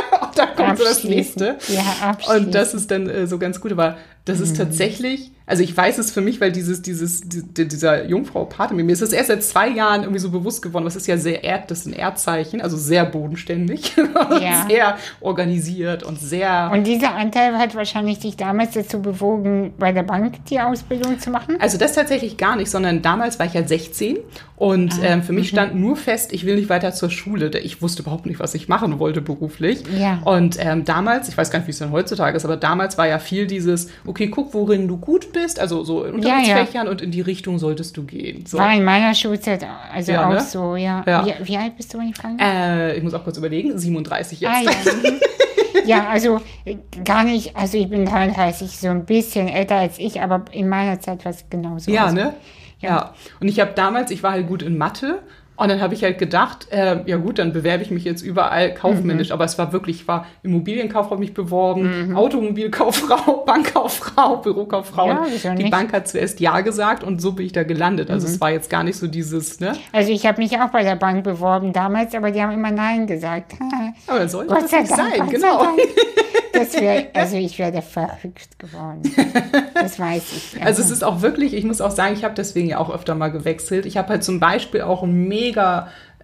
So das nächste. Ja. Und das ist dann äh, so ganz gut, aber das ist tatsächlich, also ich weiß es für mich, weil dieses, dieses, die, die- dieser Jungfrau-Part in mir, ist das erst seit zwei Jahren irgendwie so bewusst geworden, was ist ja sehr Erd, das ist ein Erdzeichen, also sehr bodenständig *laughs* Ja. sehr organisiert und sehr. Und dieser Anteil hat wahrscheinlich dich damals dazu bewogen, bei der Bank die Ausbildung zu machen? Also das tatsächlich gar nicht, sondern damals war ich ja 16 und Ah, ähm, für mich mhm. stand nur fest, ich will nicht weiter zur Schule. Ich wusste überhaupt nicht, was ich machen wollte beruflich. Ja. Und ähm, damals, ich weiß gar nicht, wie es denn heutzutage ist, aber damals war ja viel dieses, okay, guck, worin du gut bist, also so in Ja, ja. Unterrichtsfächern und in die Richtung solltest du gehen. So. War in meiner Schulzeit also Ja, auch ne? so, ja. Ja. Wie, wie alt bist du, wenn ich fragen darf? Äh, ich muss auch kurz überlegen, 37 jetzt. Ah, ja. *laughs* mhm. ja, also äh, gar nicht, also ich bin 33, so ein bisschen älter als ich, aber in meiner Zeit war es genauso. Ja, also, ne? Ja. Und ich habe damals, ich war halt gut in Mathe. Und dann habe ich halt gedacht, äh, ja gut, dann bewerbe ich mich jetzt überall kaufmännisch. Mhm. Aber es war wirklich, ich war Immobilienkauffrau mich beworben, Automobilkauffrau, *laughs* Bankkauffrau, Bürokauffrau. Ja, die? Bank hat zuerst Ja gesagt und so bin ich da gelandet. Also Mhm. es war jetzt gar nicht so dieses, ne? Also ich habe mich auch bei der Bank beworben damals, aber die haben immer Nein gesagt. Aber dann sollte Gott das nicht Dank, sein, Gott genau. *laughs* wär, also ich wäre verrückt geworden. Das weiß ich. Ja. Also es ist auch wirklich, ich muss auch sagen, ich habe deswegen ja auch öfter mal gewechselt. Ich habe halt zum Beispiel auch ein mega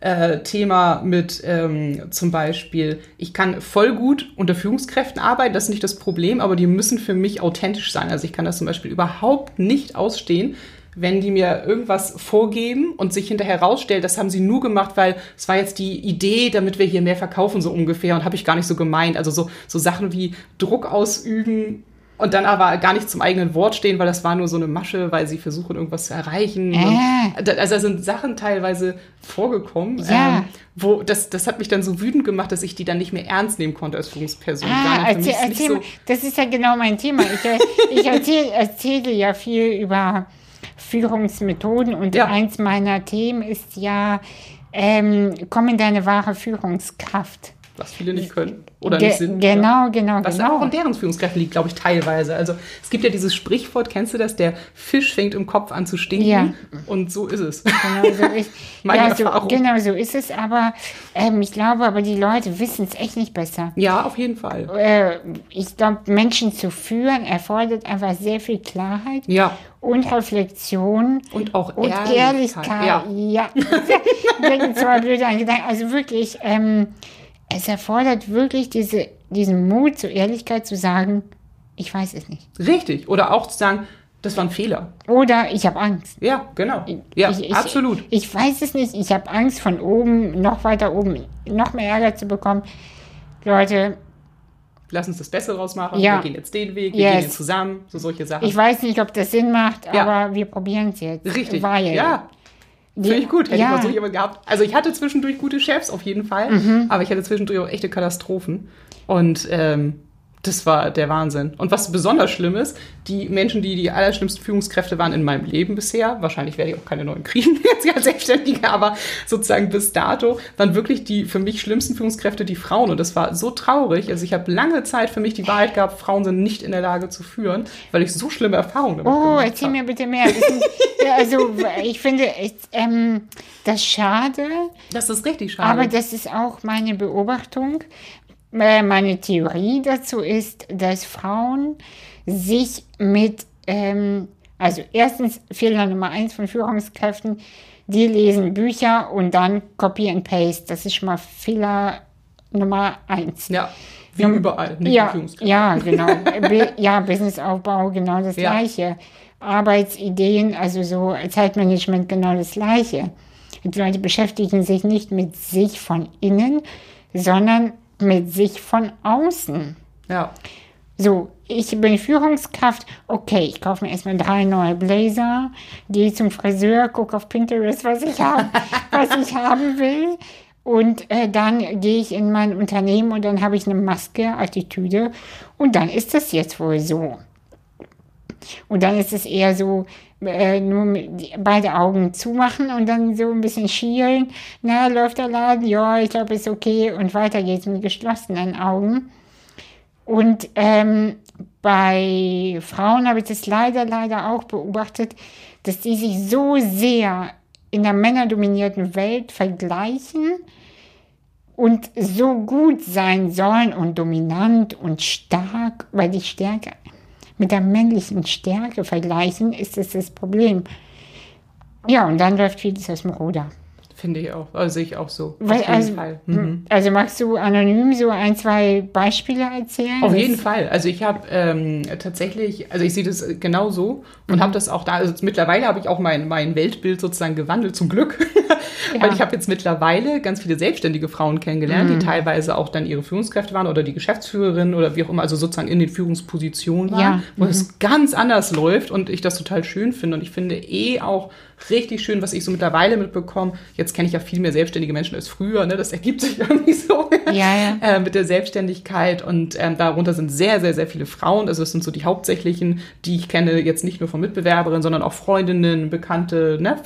äh, Thema mit ähm, zum Beispiel, ich kann voll gut unter Führungskräften arbeiten, das ist nicht das Problem, aber die müssen für mich authentisch sein. Also ich kann das zum Beispiel überhaupt nicht ausstehen, wenn die mir irgendwas vorgeben und sich hinterher rausstellt, das haben sie nur gemacht, weil es war jetzt die Idee, damit wir hier mehr verkaufen, so ungefähr, und habe ich gar nicht so gemeint. Also so, so Sachen wie Druck ausüben und dann aber gar nicht zum eigenen Wort stehen, weil das war nur so eine Masche, weil sie versuchen, irgendwas zu erreichen. Äh. Also da sind Sachen teilweise vorgekommen, Ja. ähm, wo das, das hat mich dann so wütend gemacht, dass ich die dann nicht mehr ernst nehmen konnte als Führungsperson. Ah, erzähl, erzähl so- das ist ja genau mein Thema. Ich, äh, ich erzähl, erzähle ja viel über Führungsmethoden und Ja. eins meiner Themen ist ja, ähm, komm in deine wahre Führungskraft. Was viele nicht können oder Ge nicht sind. genau, ja. genau, Was genau. auch in deren Führungskräften liegt, glaube ich, teilweise. Also es gibt ja dieses Sprichwort, kennst du das? Der Fisch fängt im Kopf an zu stinken. Ja. Und so ist es. Genau so ist, *laughs* Meine ja, so, genau so ist es, aber ähm, ich glaube, aber die Leute wissen es echt nicht besser. Ja, auf jeden Fall. Äh, ich glaube, Menschen zu führen erfordert einfach sehr viel Klarheit Ja. und Reflexion Und auch und Ehrlichkeit. Ehrlichkeit. Ja. Ja, *laughs* denken zwar blöd an Gedanken. Also wirklich, ähm, es erfordert wirklich diese, diesen Mut zur Ehrlichkeit zu sagen, ich weiß es nicht. Richtig. Oder auch zu sagen, das war ein Fehler. Oder ich habe Angst. Ja, genau. Ja, ich, ich, absolut. Ich weiß es nicht. Ich habe Angst, von oben, noch weiter oben, noch mehr Ärger zu bekommen. Leute, Lass uns das Beste draus machen. Ja. Wir gehen jetzt den Weg, wir Yes. gehen jetzt zusammen. So solche Sachen. ich weiß nicht, ob das Sinn macht, Ja. aber wir probieren es jetzt. Richtig. Weil ja. Finde ich gut. Hätte ja, ich mal so jemand gehabt. Also ich hatte zwischendurch gute Chefs auf jeden Fall, Mhm. aber ich hatte zwischendurch auch echte Katastrophen. Und ähm, das war der Wahnsinn. Und was besonders schlimm ist, die Menschen, die die allerschlimmsten Führungskräfte waren in meinem Leben bisher, wahrscheinlich werde ich auch keine neuen kriegen *laughs* jetzt als Selbstständige, aber sozusagen bis dato, waren wirklich die für mich schlimmsten Führungskräfte die Frauen. Und das war so traurig. Also ich habe lange Zeit für mich die Wahrheit gehabt, Frauen sind nicht in der Lage zu führen, weil ich so schlimme Erfahrungen damit Oh, gemacht erzähl habe. mir bitte mehr. Sind, *laughs* also ich finde es, ähm, das schade, Das ist richtig schade. aber das ist auch meine Beobachtung. Äh, Meine Theorie dazu ist, dass Frauen sich mit, ähm, also erstens Fehler Nummer eins von Führungskräften, die lesen Bücher und dann Copy and Paste. Das ist schon mal Fehler Nummer eins. ja, wie Num- überall, nicht ja, ja, *laughs* genau. Ja, Businessaufbau, genau das Ja. Gleiche. Arbeitsideen, also so Zeitmanagement, genau das Gleiche. Die Leute beschäftigen sich nicht mit sich von innen, sondern mit sich von außen. Ja. So, ich bin Führungskraft. Okay, ich kaufe mir erstmal drei neue Blazer, gehe zum Friseur, gucke auf Pinterest, was ich, hab, *laughs* was ich haben will. Und äh, dann gehe ich in mein Unternehmen und dann habe ich eine Maske, Attitüde. Und dann ist das jetzt wohl so. Und dann ist es eher so, äh, nur beide Augen zumachen und dann so ein bisschen schielen. Na, läuft der Laden? Ja, ich glaube, ist okay. Und weiter geht's mit geschlossenen Augen. Und ähm, bei Frauen habe ich das leider, leider auch beobachtet, dass die sich so sehr in der männerdominierten Welt vergleichen und so gut sein sollen und dominant und stark, weil die Stärke mit der männlichen Stärke vergleichen, ist das das Problem. Ja, und dann läuft vieles aus dem Ruder. Finde ich auch. Also sehe ich auch so. Weil, Auf jeden also, Fall. Mhm. also magst du anonym so ein, zwei Beispiele erzählen? Auf jeden Fall. Also ich habe ähm, tatsächlich, also ich sehe das genau so und Mhm. habe das auch da, also mittlerweile habe ich auch mein, mein Weltbild sozusagen gewandelt, zum Glück. *laughs* Ja. Weil ich habe jetzt mittlerweile ganz viele selbstständige Frauen kennengelernt, Mhm. die teilweise auch dann ihre Führungskräfte waren oder die Geschäftsführerin oder wie auch immer, also sozusagen in den Führungspositionen waren, Ja. wo es ganz anders läuft und ich das total schön finde. Und ich finde eh auch richtig schön, was ich so mittlerweile mitbekomme. Jetzt kenne ich ja viel mehr selbstständige Menschen als früher, ne? Das ergibt sich *laughs* irgendwie so Ja, ja. äh, mit der Selbstständigkeit und ähm, darunter sind sehr, sehr, sehr viele Frauen. Also es sind so die hauptsächlichen, die ich kenne, jetzt nicht nur von Mitbewerberinnen, sondern auch Freundinnen, Bekannte, ne,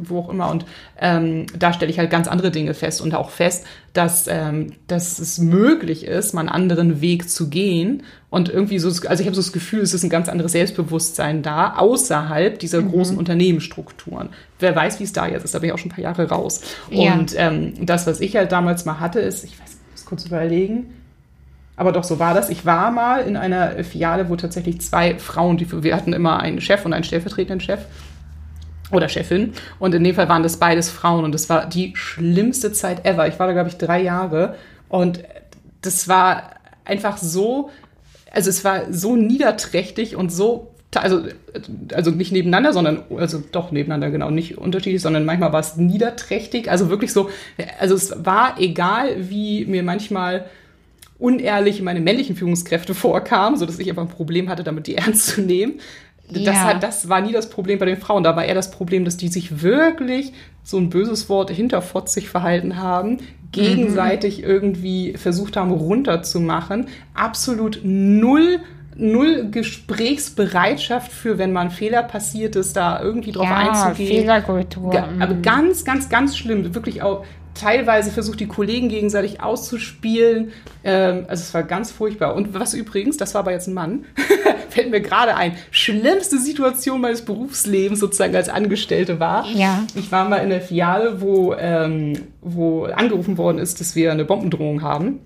wo auch immer. Und ähm, da stelle ich halt ganz andere Dinge fest und auch fest, dass, ähm, dass es möglich ist, mal einen anderen Weg zu gehen. Und irgendwie so, also ich habe so das Gefühl, es ist ein ganz anderes Selbstbewusstsein da, außerhalb dieser großen Unternehmensstrukturen. Wer weiß, wie es da jetzt ist, da bin ich auch schon ein paar Jahre raus. Ja. Und ähm, das, was ich halt damals mal hatte, ist, ich weiß, ich muss kurz überlegen, aber doch so war das. Ich war mal in einer Filiale, wo tatsächlich zwei Frauen, die wir hatten immer einen Chef und einen stellvertretenden Chef oder Chefin. Und in dem Fall waren das beides Frauen und das war die schlimmste Zeit ever. Ich war da, glaube ich, drei Jahre und das war einfach so, also es war so niederträchtig und so, also, also nicht nebeneinander, sondern, also doch nebeneinander, genau, nicht unterschiedlich, sondern manchmal war es niederträchtig, also wirklich so, also es war egal, wie mir manchmal unehrlich meine männlichen Führungskräfte *laughs* vorkamen, sodass ich einfach ein Problem hatte, damit die *laughs* ernst zu nehmen. Das, Ja. hat, das war nie das Problem bei den Frauen. Da war eher das Problem, dass die sich wirklich, so ein böses Wort, hinterfotzig verhalten haben, gegenseitig irgendwie versucht haben, runterzumachen. Absolut null, null Gesprächsbereitschaft für, wenn mal ein Fehler passiert ist, da irgendwie drauf ja, einzugehen. Fehlerkultur. Ga- Aber mhm. ganz, ganz, ganz schlimm. Wirklich auch teilweise versucht, die Kollegen gegenseitig auszuspielen. Ähm, also es war ganz furchtbar. Und was übrigens, das war aber jetzt ein Mann, *laughs* fällt mir gerade ein, schlimmste Situation meines Berufslebens sozusagen als Angestellte war. Ja. Ich war mal in der Filiale, wo, ähm, wo angerufen worden ist, dass wir eine Bombendrohung haben.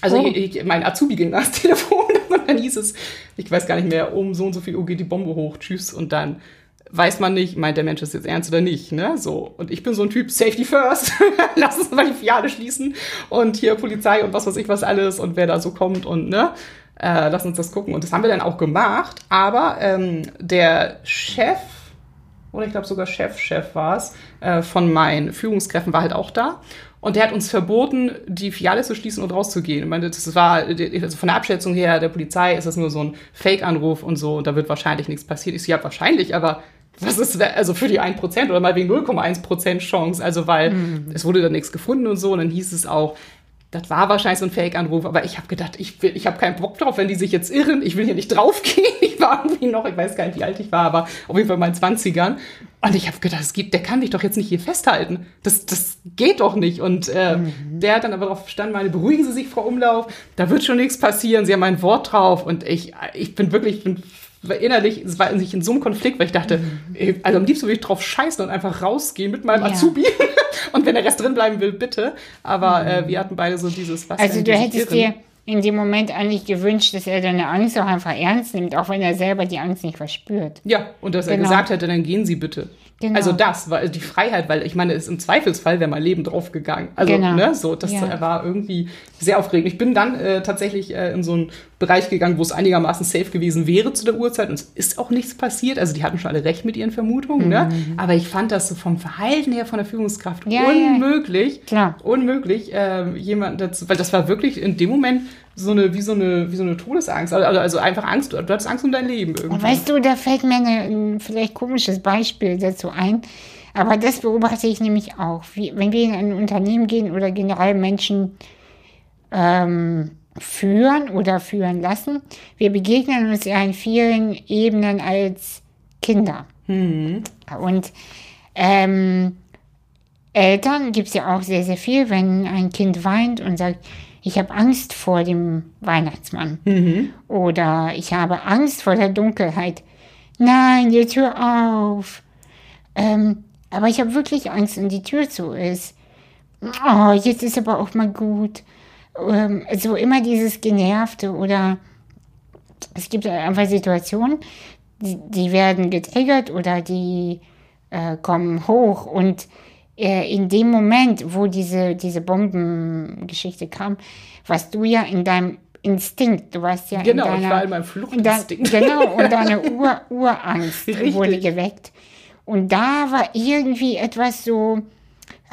Also Oh. ich, ich, mein Azubi ging ans Telefon *laughs* und dann hieß es, ich weiß gar nicht mehr, um so und so viel Uhr geht die Bombe hoch, tschüss. Und dann weiß man nicht, meint der Mensch das jetzt ernst oder nicht, ne? So. Und ich bin so ein Typ, Safety first, *laughs* lass uns mal die Filiale schließen und hier Polizei und was weiß ich was alles und wer da so kommt und ne? Äh, lass uns das gucken. Und das haben wir dann auch gemacht, aber ähm, der Chef, oder ich glaube sogar Chef-Chef war es, äh, von meinen Führungskräften war halt auch da. Und der hat uns verboten, die Filiale zu schließen und rauszugehen. Ich meine, das war, also von der Abschätzung her der Polizei ist das nur so ein Fake-Anruf und so, und da wird wahrscheinlich nichts passiert. Ich so, ja, wahrscheinlich, aber was ist, also für die 1% oder mal wegen 0,1% Chance, also weil es wurde dann nichts gefunden und so, und dann hieß es auch, das war wahrscheinlich so ein Fake-Anruf, aber ich habe gedacht, ich, will- ich habe keinen Bock drauf, wenn die sich jetzt irren. Ich will hier nicht *laughs* draufgehen. Ich war irgendwie noch, ich weiß gar nicht, wie alt ich war, aber auf jeden Fall in meinen 20ern. Und ich habe gedacht, es geht, der kann mich doch jetzt nicht hier festhalten. Das, das geht doch nicht. Und äh, der hat dann aber darauf verstanden, meine, beruhigen Sie sich, Frau Umlauf, da wird schon nichts passieren, Sie haben mein Wort drauf. Und ich, ich bin wirklich, ich bin innerlich, es war in sich in so einem Konflikt, weil ich dachte, ey, also am liebsten würde ich drauf scheißen und einfach rausgehen mit meinem Ja. Azubi. *laughs* und wenn der Rest drin bleiben will, bitte. Aber äh, wir hatten beide so dieses, was Also du hättest irren. dir in dem Moment eigentlich gewünscht, dass er deine Angst auch einfach ernst nimmt, auch wenn er selber die Angst nicht verspürt. Ja, und dass er Genau. gesagt hätte, dann gehen Sie bitte. Genau. Also das war die Freiheit, weil ich meine, es im Zweifelsfall wäre mein Leben draufgegangen. Also, Genau. ne, so, das Ja. war irgendwie sehr aufregend. Ich bin dann äh, tatsächlich äh, in so einen Bereich gegangen, wo es einigermaßen safe gewesen wäre zu der Uhrzeit und es ist auch nichts passiert. Also die hatten schon alle recht mit ihren Vermutungen, ne? Aber ich fand das so vom Verhalten her von der Führungskraft Mhm. Ja, ja. unmöglich. Klar. Unmöglich, ähm, jemanden dazu, weil das war wirklich in dem Moment so eine, wie so eine, wie so eine Todesangst. Also, also einfach Angst, du hattest Angst um dein Leben irgendwie. Und weißt du, da fällt mir ein vielleicht komisches Beispiel dazu ein. Aber das beobachte ich nämlich auch. Wie, wenn wir in ein Unternehmen gehen oder generell Menschen ähm, führen oder führen lassen, wir begegnen uns ja in vielen Ebenen als Kinder. Und ähm, Eltern gibt es ja auch sehr, sehr viel, wenn ein Kind weint und sagt, ich habe Angst vor dem Weihnachtsmann. Oder ich habe Angst vor der Dunkelheit. Nein, jetzt hör auf. Ähm, aber ich habe wirklich Angst, wenn die Tür zu ist. Oh, jetzt ist aber auch mal gut. Ähm, so immer dieses Genervte oder es gibt einfach Situationen, die, die werden getriggert oder die äh, kommen hoch und äh, in dem Moment, wo diese, diese Bombengeschichte kam, warst du ja in deinem Instinkt, du warst ja Genau, in ich deiner, war in meinem in dein- Fluchtinstinkt. Genau, und deine *laughs* Ur, Urangst Richtig. wurde geweckt. Und da war irgendwie etwas so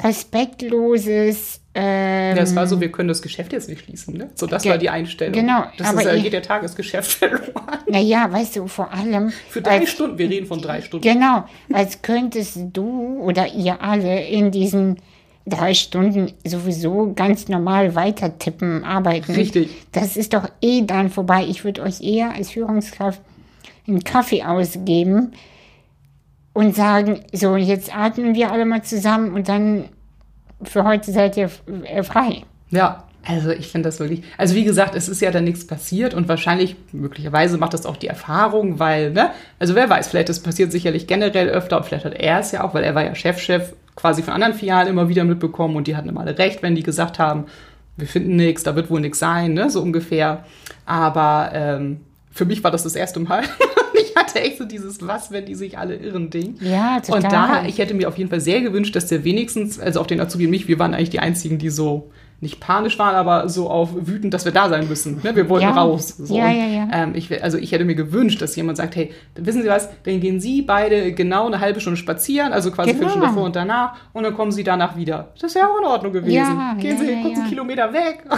respektloses. Ähm, Ja, es war so, wir können das Geschäft jetzt nicht schließen, ne? So, das war die Einstellung. genau, Das aber ist, äh, geht der Tagesgeschäft *laughs* verloren. naja, weißt du, vor allem. Für drei als- Stunden, wir reden von drei Stunden. Genau, als könntest du oder ihr alle in diesen drei Stunden sowieso ganz normal weiter tippen, arbeiten. Richtig. Das ist doch eh dann vorbei. Ich würde euch eher als Führungskraft einen Kaffee ausgeben und sagen, so, jetzt atmen wir alle mal zusammen und dann für heute seid ihr äh, frei. Ja, also ich finde das wirklich. Also wie gesagt, es ist ja dann nichts passiert und wahrscheinlich, möglicherweise macht das auch die Erfahrung, weil, ne, also wer weiß, vielleicht das passiert sicherlich generell öfter und vielleicht hat er es ja auch, weil er war ja Chefchef quasi von anderen Filialen immer wieder mitbekommen und die hatten immer alle recht, wenn die gesagt haben, wir finden nichts, da wird wohl nichts sein, ne, so ungefähr. Aber ähm, für mich war das das erste Mal. *laughs* hatte echt so dieses Was, wenn die sich alle irren Ding. Ja, total. Und da, ich hätte mir auf jeden Fall sehr gewünscht, dass der wenigstens, also auf den Azubi und mich, wir waren eigentlich die einzigen, die so nicht panisch waren, aber so auf wütend, dass wir da sein müssen. Ne? Wir wollten Ja. raus. So. Ja, ja, ja. Ähm, ich, also ich hätte mir gewünscht, dass jemand sagt, hey, wissen Sie was, dann gehen Sie beide genau eine halbe Stunde spazieren, also quasi Genau. Viertelstunde vor und danach, und dann kommen Sie danach wieder. Das wäre auch in Ordnung gewesen. Ja, gehen ja, Sie kurz einen Kilometer weg. *laughs*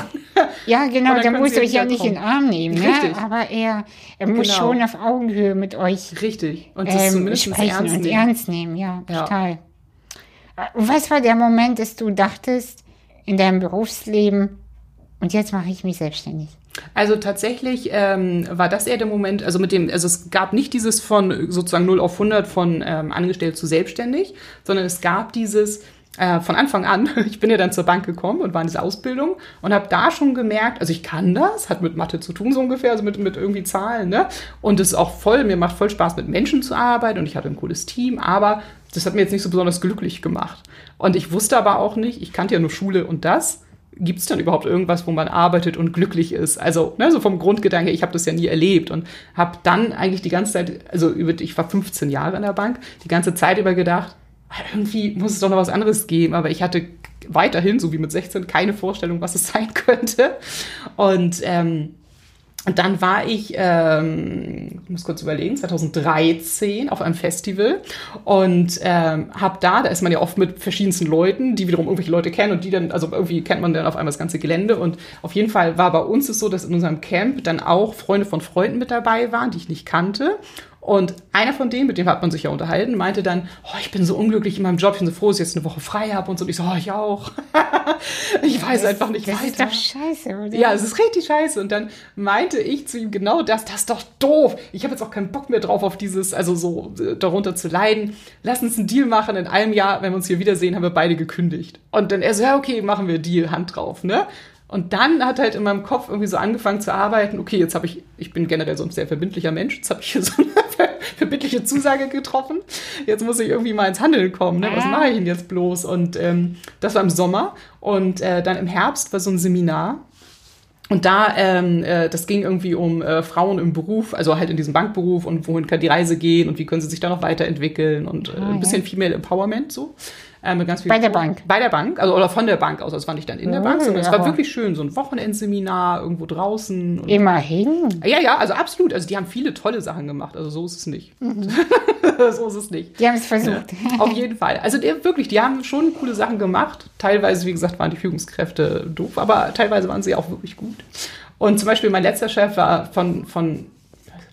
Ja, genau, dann der können muss sie euch ja nicht in den Arm nehmen, ne? Richtig. aber er, er muss Genau. schon auf Augenhöhe mit euch Richtig. Und das ähm, zumindest ernst und nehmen. ernst nehmen, ja, total. Äh, Und was war der Moment, dass du dachtest in deinem Berufsleben, und jetzt mache ich mich selbstständig? Also tatsächlich ähm, war das eher der Moment, also mit dem, also es gab nicht dieses von sozusagen 0 auf 100 von ähm, angestellt zu selbstständig, sondern es gab dieses, äh, von Anfang an. *laughs* Ich bin ja dann zur Bank gekommen und war in dieser Ausbildung und habe da schon gemerkt, also ich kann das, hat mit Mathe zu tun so ungefähr, also mit, mit irgendwie Zahlen, ne? Und es ist auch voll, mir macht voll Spaß mit Menschen zu arbeiten und ich hatte ein cooles Team, aber das hat mir jetzt nicht so besonders glücklich gemacht. Und ich wusste aber auch nicht, ich kannte ja nur Schule und das. Gibt es dann überhaupt irgendwas, wo man arbeitet und glücklich ist? Also, ne, so vom Grundgedanke, ich habe das ja nie erlebt und habe dann eigentlich die ganze Zeit, also über, ich war 15 Jahre in der Bank, die ganze Zeit über gedacht, irgendwie muss es doch noch was anderes geben, aber ich hatte weiterhin, so wie mit 16, keine Vorstellung, was es *laughs* sein könnte. Und ähm, dann war ich, ähm, ich muss kurz überlegen, 2013 auf einem Festival und ähm, habe da, da ist man ja oft mit verschiedensten Leuten, die wiederum irgendwelche Leute kennen und die dann, also irgendwie kennt man dann auf einmal das ganze Gelände und auf jeden Fall war bei uns es so, dass in unserem Camp dann auch Freunde von Freunden mit dabei waren, die ich nicht kannte und einer von denen, mit dem hat man sich ja unterhalten, meinte dann, oh, ich bin so unglücklich in meinem Job, ich bin so froh, dass ich jetzt eine Woche frei habe und so. Und ich so, oh, ich auch. *laughs* ich weiß das, einfach nicht das weiter. Das ist doch scheiße, oder? Ja, es ist richtig scheiße. Und dann meinte ich zu ihm genau das, das ist doch doof. Ich habe jetzt auch keinen Bock mehr drauf, auf dieses, also so äh, darunter zu leiden. Lass uns einen Deal machen. In einem Jahr, wenn wir uns hier wiedersehen, haben wir beide gekündigt. Und dann er so, ja, okay, machen wir Deal, Hand drauf, ne? Und dann hat halt in meinem Kopf irgendwie so angefangen zu arbeiten, okay, jetzt habe ich, ich bin generell so ein sehr verbindlicher Mensch, jetzt habe ich hier so eine *laughs* verbindliche Zusage getroffen. Jetzt muss ich irgendwie mal ins Handeln kommen. Ne? Was mache ich denn jetzt bloß? Und ähm, das war im Sommer. Und äh, dann im Herbst war so ein Seminar. Und da, ähm, äh, das ging irgendwie um äh, Frauen im Beruf, also halt in diesem Bankberuf und wohin kann die Reise gehen und wie können sie sich da noch weiterentwickeln und äh, ein bisschen Female Empowerment so. Äh, mit ganz viel bei der Bank. Bei der Bank, also oder von der Bank aus. Das war nicht dann in der oh, Bank, sondern es war wirklich schön, so ein Wochenendseminar irgendwo draußen. Immerhin. Ja, ja, also absolut. Also die haben viele tolle Sachen gemacht. Also so ist es nicht. Mhm. *laughs* so ist es nicht. Die haben es versucht. Ja, auf jeden Fall. Also die, wirklich, die haben schon coole Sachen gemacht. Teilweise, wie gesagt, waren die Führungskräfte doof, aber teilweise waren sie auch wirklich gut. Und zum Beispiel mein letzter Chef war von, von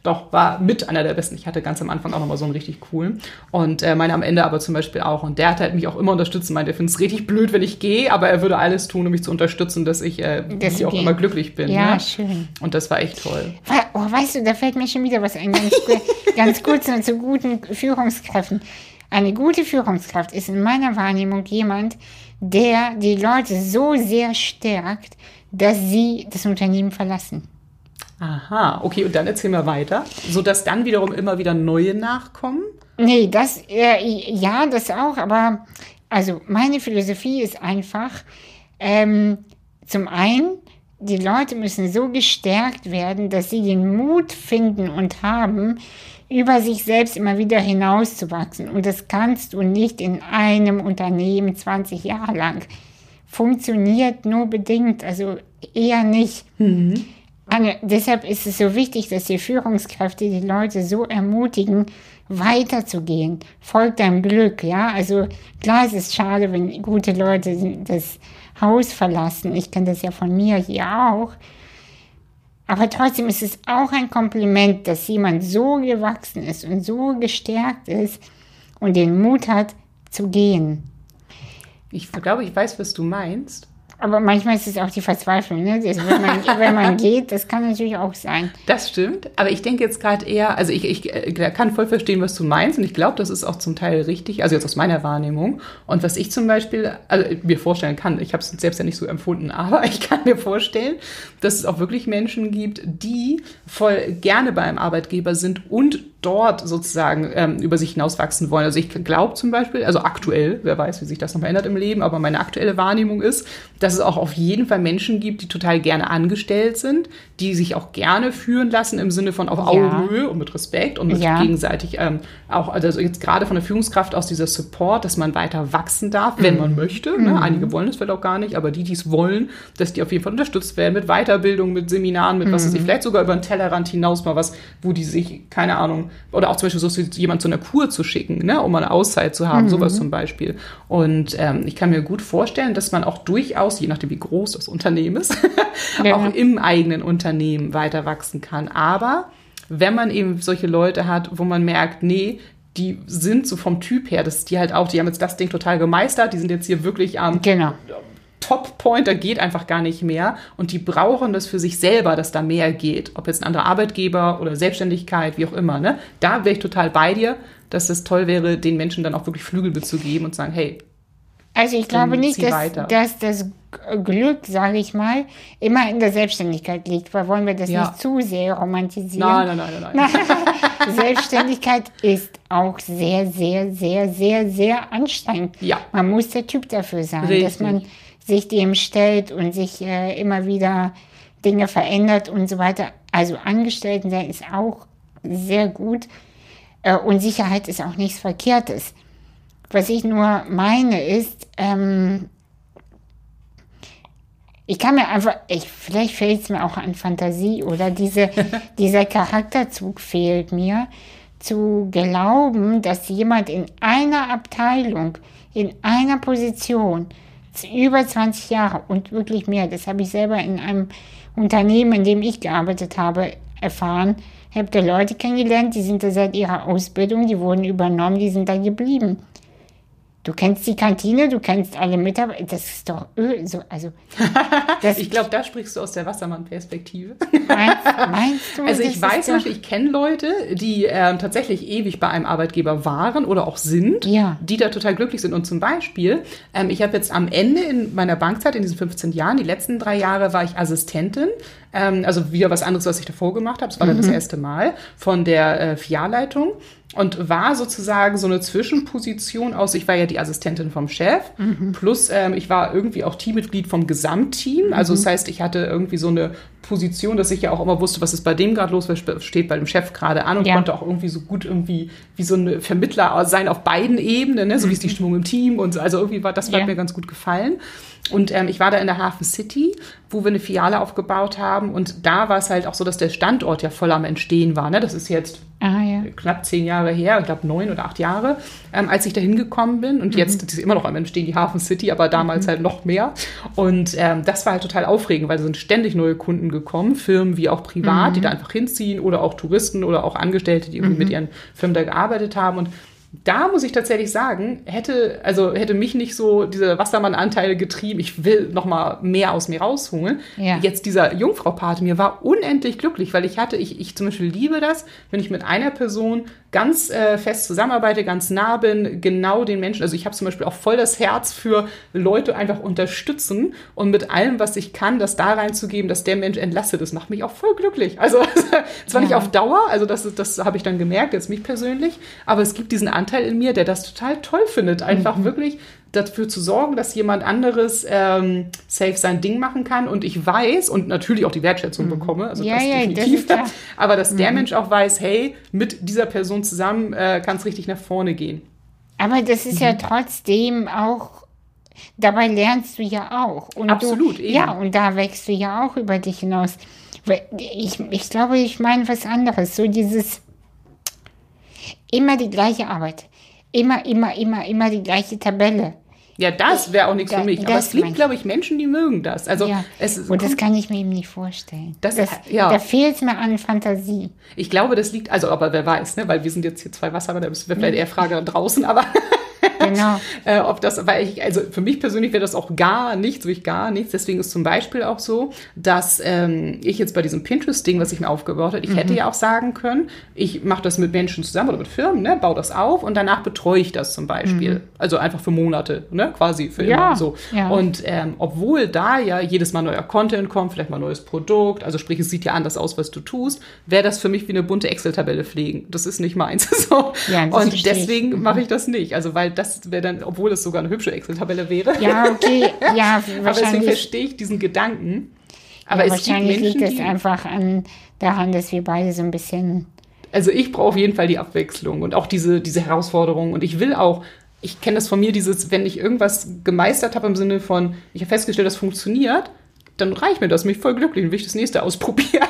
doch, war mit einer der besten. Ich hatte ganz am Anfang auch nochmal so einen richtig coolen. Und äh, meine am Ende aber zum Beispiel auch. Und der hat halt mich auch immer unterstützt. Meint, er findet es richtig blöd, wenn ich gehe, aber er würde alles tun, um mich zu unterstützen, dass ich, äh, dass ich auch immer glücklich bin. Ja, ne? schön. Und das war echt toll. Oh, weißt du, da fällt mir schon wieder was ein. Ganz, *laughs* ganz kurz zu guten Führungskräften. Eine gute Führungskraft ist in meiner Wahrnehmung jemand, der die Leute so sehr stärkt, dass sie das Unternehmen verlassen. Aha, okay, und dann erzählen wir weiter, sodass dann wiederum immer wieder neue nachkommen? Nee, das, äh, ja, das auch, aber also meine Philosophie ist einfach, ähm, zum einen, die Leute müssen so gestärkt werden, dass sie den Mut finden und haben, über sich selbst immer wieder hinauszuwachsen. Und das kannst du nicht in einem Unternehmen 20 Jahre lang. Funktioniert nur bedingt, also eher nicht. Mhm. Anne, deshalb ist es so wichtig, dass die Führungskräfte die Leute so ermutigen, weiterzugehen. Folgt deinem Glück, ja. Also klar, es ist schade, wenn gute Leute das Haus verlassen. Ich kenne das ja von mir hier auch. Aber trotzdem ist es auch ein Kompliment, dass jemand so gewachsen ist und so gestärkt ist und den Mut hat zu gehen. Ich glaube, ich weiß, was du meinst. Aber manchmal ist es auch die Verzweiflung, ne? Also wenn, man, *laughs* wenn man geht, das kann natürlich auch sein. Das stimmt, aber ich denke jetzt gerade eher, also ich, ich äh, kann voll verstehen, was du meinst und ich glaube, das ist auch zum Teil richtig, also jetzt aus meiner Wahrnehmung. Und was ich zum Beispiel, also mir vorstellen kann, ich habe es selbst ja nicht so empfunden, *laughs* aber ich kann mir vorstellen, dass es auch wirklich Menschen gibt, die voll gerne bei einem Arbeitgeber sind und dort sozusagen ähm, über sich hinauswachsen wollen. Also ich glaube zum Beispiel, also aktuell, wer weiß, wie sich das noch verändert im Leben, aber meine aktuelle Wahrnehmung ist, dass es auch auf jeden Fall Menschen gibt, die total gerne angestellt sind, die sich auch gerne führen lassen im Sinne von auf Augenhöhe ja. und mit Respekt und mit ja. gegenseitig ähm, auch, also jetzt gerade von der Führungskraft aus dieser Support, dass man weiter wachsen darf, wenn mhm. man möchte. Ne? Mhm. Einige wollen es vielleicht auch gar nicht, aber die, die es wollen, dass die auf jeden Fall unterstützt werden mit Weiterbildung, mit Seminaren, mit mhm. was weiß ich, vielleicht sogar über den Tellerrand hinaus mal was, wo die sich, keine Ahnung, oder auch zum Beispiel so jemand zu einer Kur zu schicken, ne, um eine Auszeit zu haben, mhm. sowas zum Beispiel. Und ähm, ich kann mir gut vorstellen, dass man auch durchaus, je nachdem wie groß das Unternehmen ist, *laughs* ja. auch im eigenen Unternehmen weiter wachsen kann. Aber wenn man eben solche Leute hat, wo man merkt, nee, die sind so vom Typ her, dass die halt auch, die haben jetzt das Ding total gemeistert, die sind jetzt hier wirklich am genau. Top-Point, da geht einfach gar nicht mehr. Und die brauchen das für sich selber, dass da mehr geht. Ob jetzt ein anderer Arbeitgeber oder Selbstständigkeit, wie auch immer. Ne? Da wäre ich total bei dir, dass es toll wäre, den Menschen dann auch wirklich Flügel mitzugeben und sagen, hey, Also ich glaube nicht, dass, dass das Glück, sage ich mal, immer in der Selbstständigkeit liegt, weil wollen wir das Ja. nicht zu sehr romantisieren. Nein, nein, nein, nein. nein. *laughs* *laughs* Selbstständigkeit ist auch sehr, sehr, sehr, sehr, sehr anstrengend. Ja. Man muss der Typ dafür sein, dass Richtig. man sich dem stellt und sich äh, immer wieder Dinge verändert und so weiter. Also Angestellten sein ist auch sehr gut äh, und Sicherheit ist auch nichts Verkehrtes. Was ich nur meine ist, ähm, ich kann mir einfach, ich, vielleicht fehlt es mir auch an Fantasie oder diese, *laughs* dieser Charakterzug fehlt mir, zu glauben, dass jemand in einer Abteilung, in einer Position, über 20 Jahre und wirklich mehr, das habe ich selber in einem Unternehmen, in dem ich gearbeitet habe, erfahren, ich habe da Leute kennengelernt, die sind da seit ihrer Ausbildung, die wurden übernommen, die sind da geblieben. Du kennst die Kantine, du kennst alle Mitarbeiter, das ist doch Öl, so, also, *laughs* Ich glaube, da sprichst du aus der Wassermann-Perspektive. *laughs* meinst, meinst du? Also ich weiß zum Beispiel, ich kenne Leute, die ähm, tatsächlich ewig bei einem Arbeitgeber waren oder auch sind, Ja. die da total glücklich sind. Und zum Beispiel, ähm, ich habe jetzt am Ende in meiner Bankzeit, in diesen 15 Jahren, die letzten drei Jahre war ich Assistentin, ähm, also wieder was anderes, was ich davor gemacht habe. Das war dann Mhm. das erste Mal von der äh, Filialleitung und war sozusagen so eine Zwischenposition aus, ich war ja die Assistentin vom Chef, Mhm. plus ähm, ich war irgendwie auch Teammitglied vom Gesamtteam. Also das heißt, ich hatte irgendwie so eine Position, dass ich ja auch immer wusste, was ist bei dem gerade los, was steht bei dem Chef gerade an und Ja. konnte auch irgendwie so gut irgendwie wie so ein Vermittler sein auf beiden Ebenen, ne? so wie ist die Stimmung im Team und so. Also irgendwie war das Ja. hat mir ganz gut gefallen. Und ähm, ich war da in der Hafen City, wo wir eine Filiale aufgebaut haben und da war es halt auch so, dass der Standort ja voll am Entstehen war. Ne? Das ist jetzt Ah, ja. knapp zehn Jahre her, ich glaube neun oder acht Jahre, ähm, als ich da hingekommen bin. Und jetzt das ist immer noch am Entstehen, die Hafen City, aber damals halt noch mehr. Und ähm, das war halt total aufregend, weil es sind ständig neue Kunden gekommen, Firmen wie auch privat, die da einfach hinziehen oder auch Touristen oder auch Angestellte, die irgendwie mit ihren Firmen da gearbeitet haben. Und da muss ich tatsächlich sagen, hätte, also hätte mich nicht so diese Wassermann-Anteile getrieben, ich will noch mal mehr aus mir rausholen. Ja. Jetzt dieser Jungfrau-Part mir war unendlich glücklich, weil ich hatte, ich, ich zum Beispiel liebe das, wenn ich mit einer Person ganz äh, fest zusammenarbeite, ganz nah bin, genau den Menschen. Also ich habe zum Beispiel auch voll das Herz für Leute einfach unterstützen und mit allem, was ich kann, das da reinzugeben, dass der Mensch entlastet ist, macht mich auch voll glücklich. Also *laughs* zwar nicht Ja. auf Dauer, also das, ist- das habe ich dann gemerkt, jetzt mich persönlich, aber es gibt diesen Anteil in mir, der das total toll findet, einfach wirklich dafür zu sorgen, dass jemand anderes ähm, safe sein Ding machen kann und ich weiß und natürlich auch die Wertschätzung bekomme, also Ja, das ja, das definitiv, klar. *laughs* aber dass der Mensch auch weiß, hey, mit dieser Person zusammen äh, kann es richtig nach vorne gehen. Aber das ist ja Mhm. trotzdem auch, dabei lernst du ja auch. Und Absolut, du, eben. Ja, und da wächst du ja auch über dich hinaus. Ich, ich glaube, ich meine was anderes. So dieses immer die gleiche Arbeit. Immer, immer, immer, immer die gleiche Tabelle. Ja, das wäre auch nichts Da- für mich. Aber es gibt, glaube ich, Menschen, die mögen das. Also ja. es ist, und das kann ich mir eben nicht vorstellen. Das- das, ja. Da fehlt es mir an Fantasie. ich glaube, das liegt, also aber wer weiß, ne? weil wir sind jetzt hier zwei Wassermann, das wäre vielleicht eher Frage draußen, aber *laughs* Genau. *laughs* äh, ob das, weil ich, also für mich persönlich wäre das auch gar nichts, wirklich gar nichts. Deswegen ist zum Beispiel auch so, dass ähm, ich jetzt bei diesem Pinterest-Ding, was ich mir aufgebaut habe, ich Mhm. hätte ja auch sagen können, ich mache das mit Menschen zusammen oder mit Firmen, ne, baue das auf und danach betreue ich das zum Beispiel. Also einfach für Monate, ne, quasi für Mhm. Ja, immer so. ja. Und ähm, obwohl da ja jedes Mal neuer Content kommt, vielleicht mal ein neues Produkt, also sprich, es sieht ja anders aus, was du tust, wäre das für mich wie eine bunte Excel-Tabelle pflegen. Das ist nicht meins. *laughs* so. Ja, und deswegen mache ich das nicht. Also weil das wäre dann, obwohl es sogar eine hübsche Excel-Tabelle wäre. Ja, okay. *laughs* Ja, Aber deswegen wahrscheinlich, verstehe ich diesen Gedanken. Aber ja, wahrscheinlich Menschen, liegt es einfach an, daran, dass wir beide so ein bisschen also ich brauche auf jeden Fall die Abwechslung und auch diese, diese Herausforderung. Und ich will auch, ich kenne das von mir, dieses, wenn ich irgendwas gemeistert habe im Sinne von, ich habe festgestellt, das funktioniert, dann reicht mir das, mich voll glücklich und will ich das nächste ausprobieren.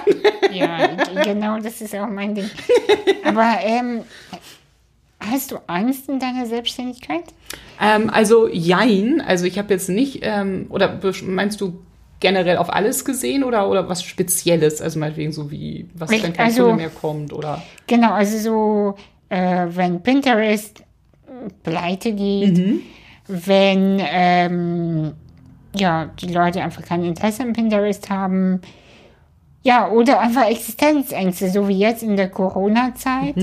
Ja, genau, das ist auch mein Ding. *laughs* Aber ähm, hast du Angst in deiner Selbstständigkeit? ähm, also jein, also ich habe jetzt nicht, ähm, oder meinst du generell auf alles gesehen oder, oder was Spezielles? Also meinetwegen so wie, was, Ich- wenn kein also- Kunde mehr kommt oder... Genau, also so, äh, wenn Pinterest pleite geht, wenn ähm, ja, die Leute einfach kein Interesse an Pinterest haben, ja, oder einfach Existenzängste, so wie jetzt in der Corona-Zeit,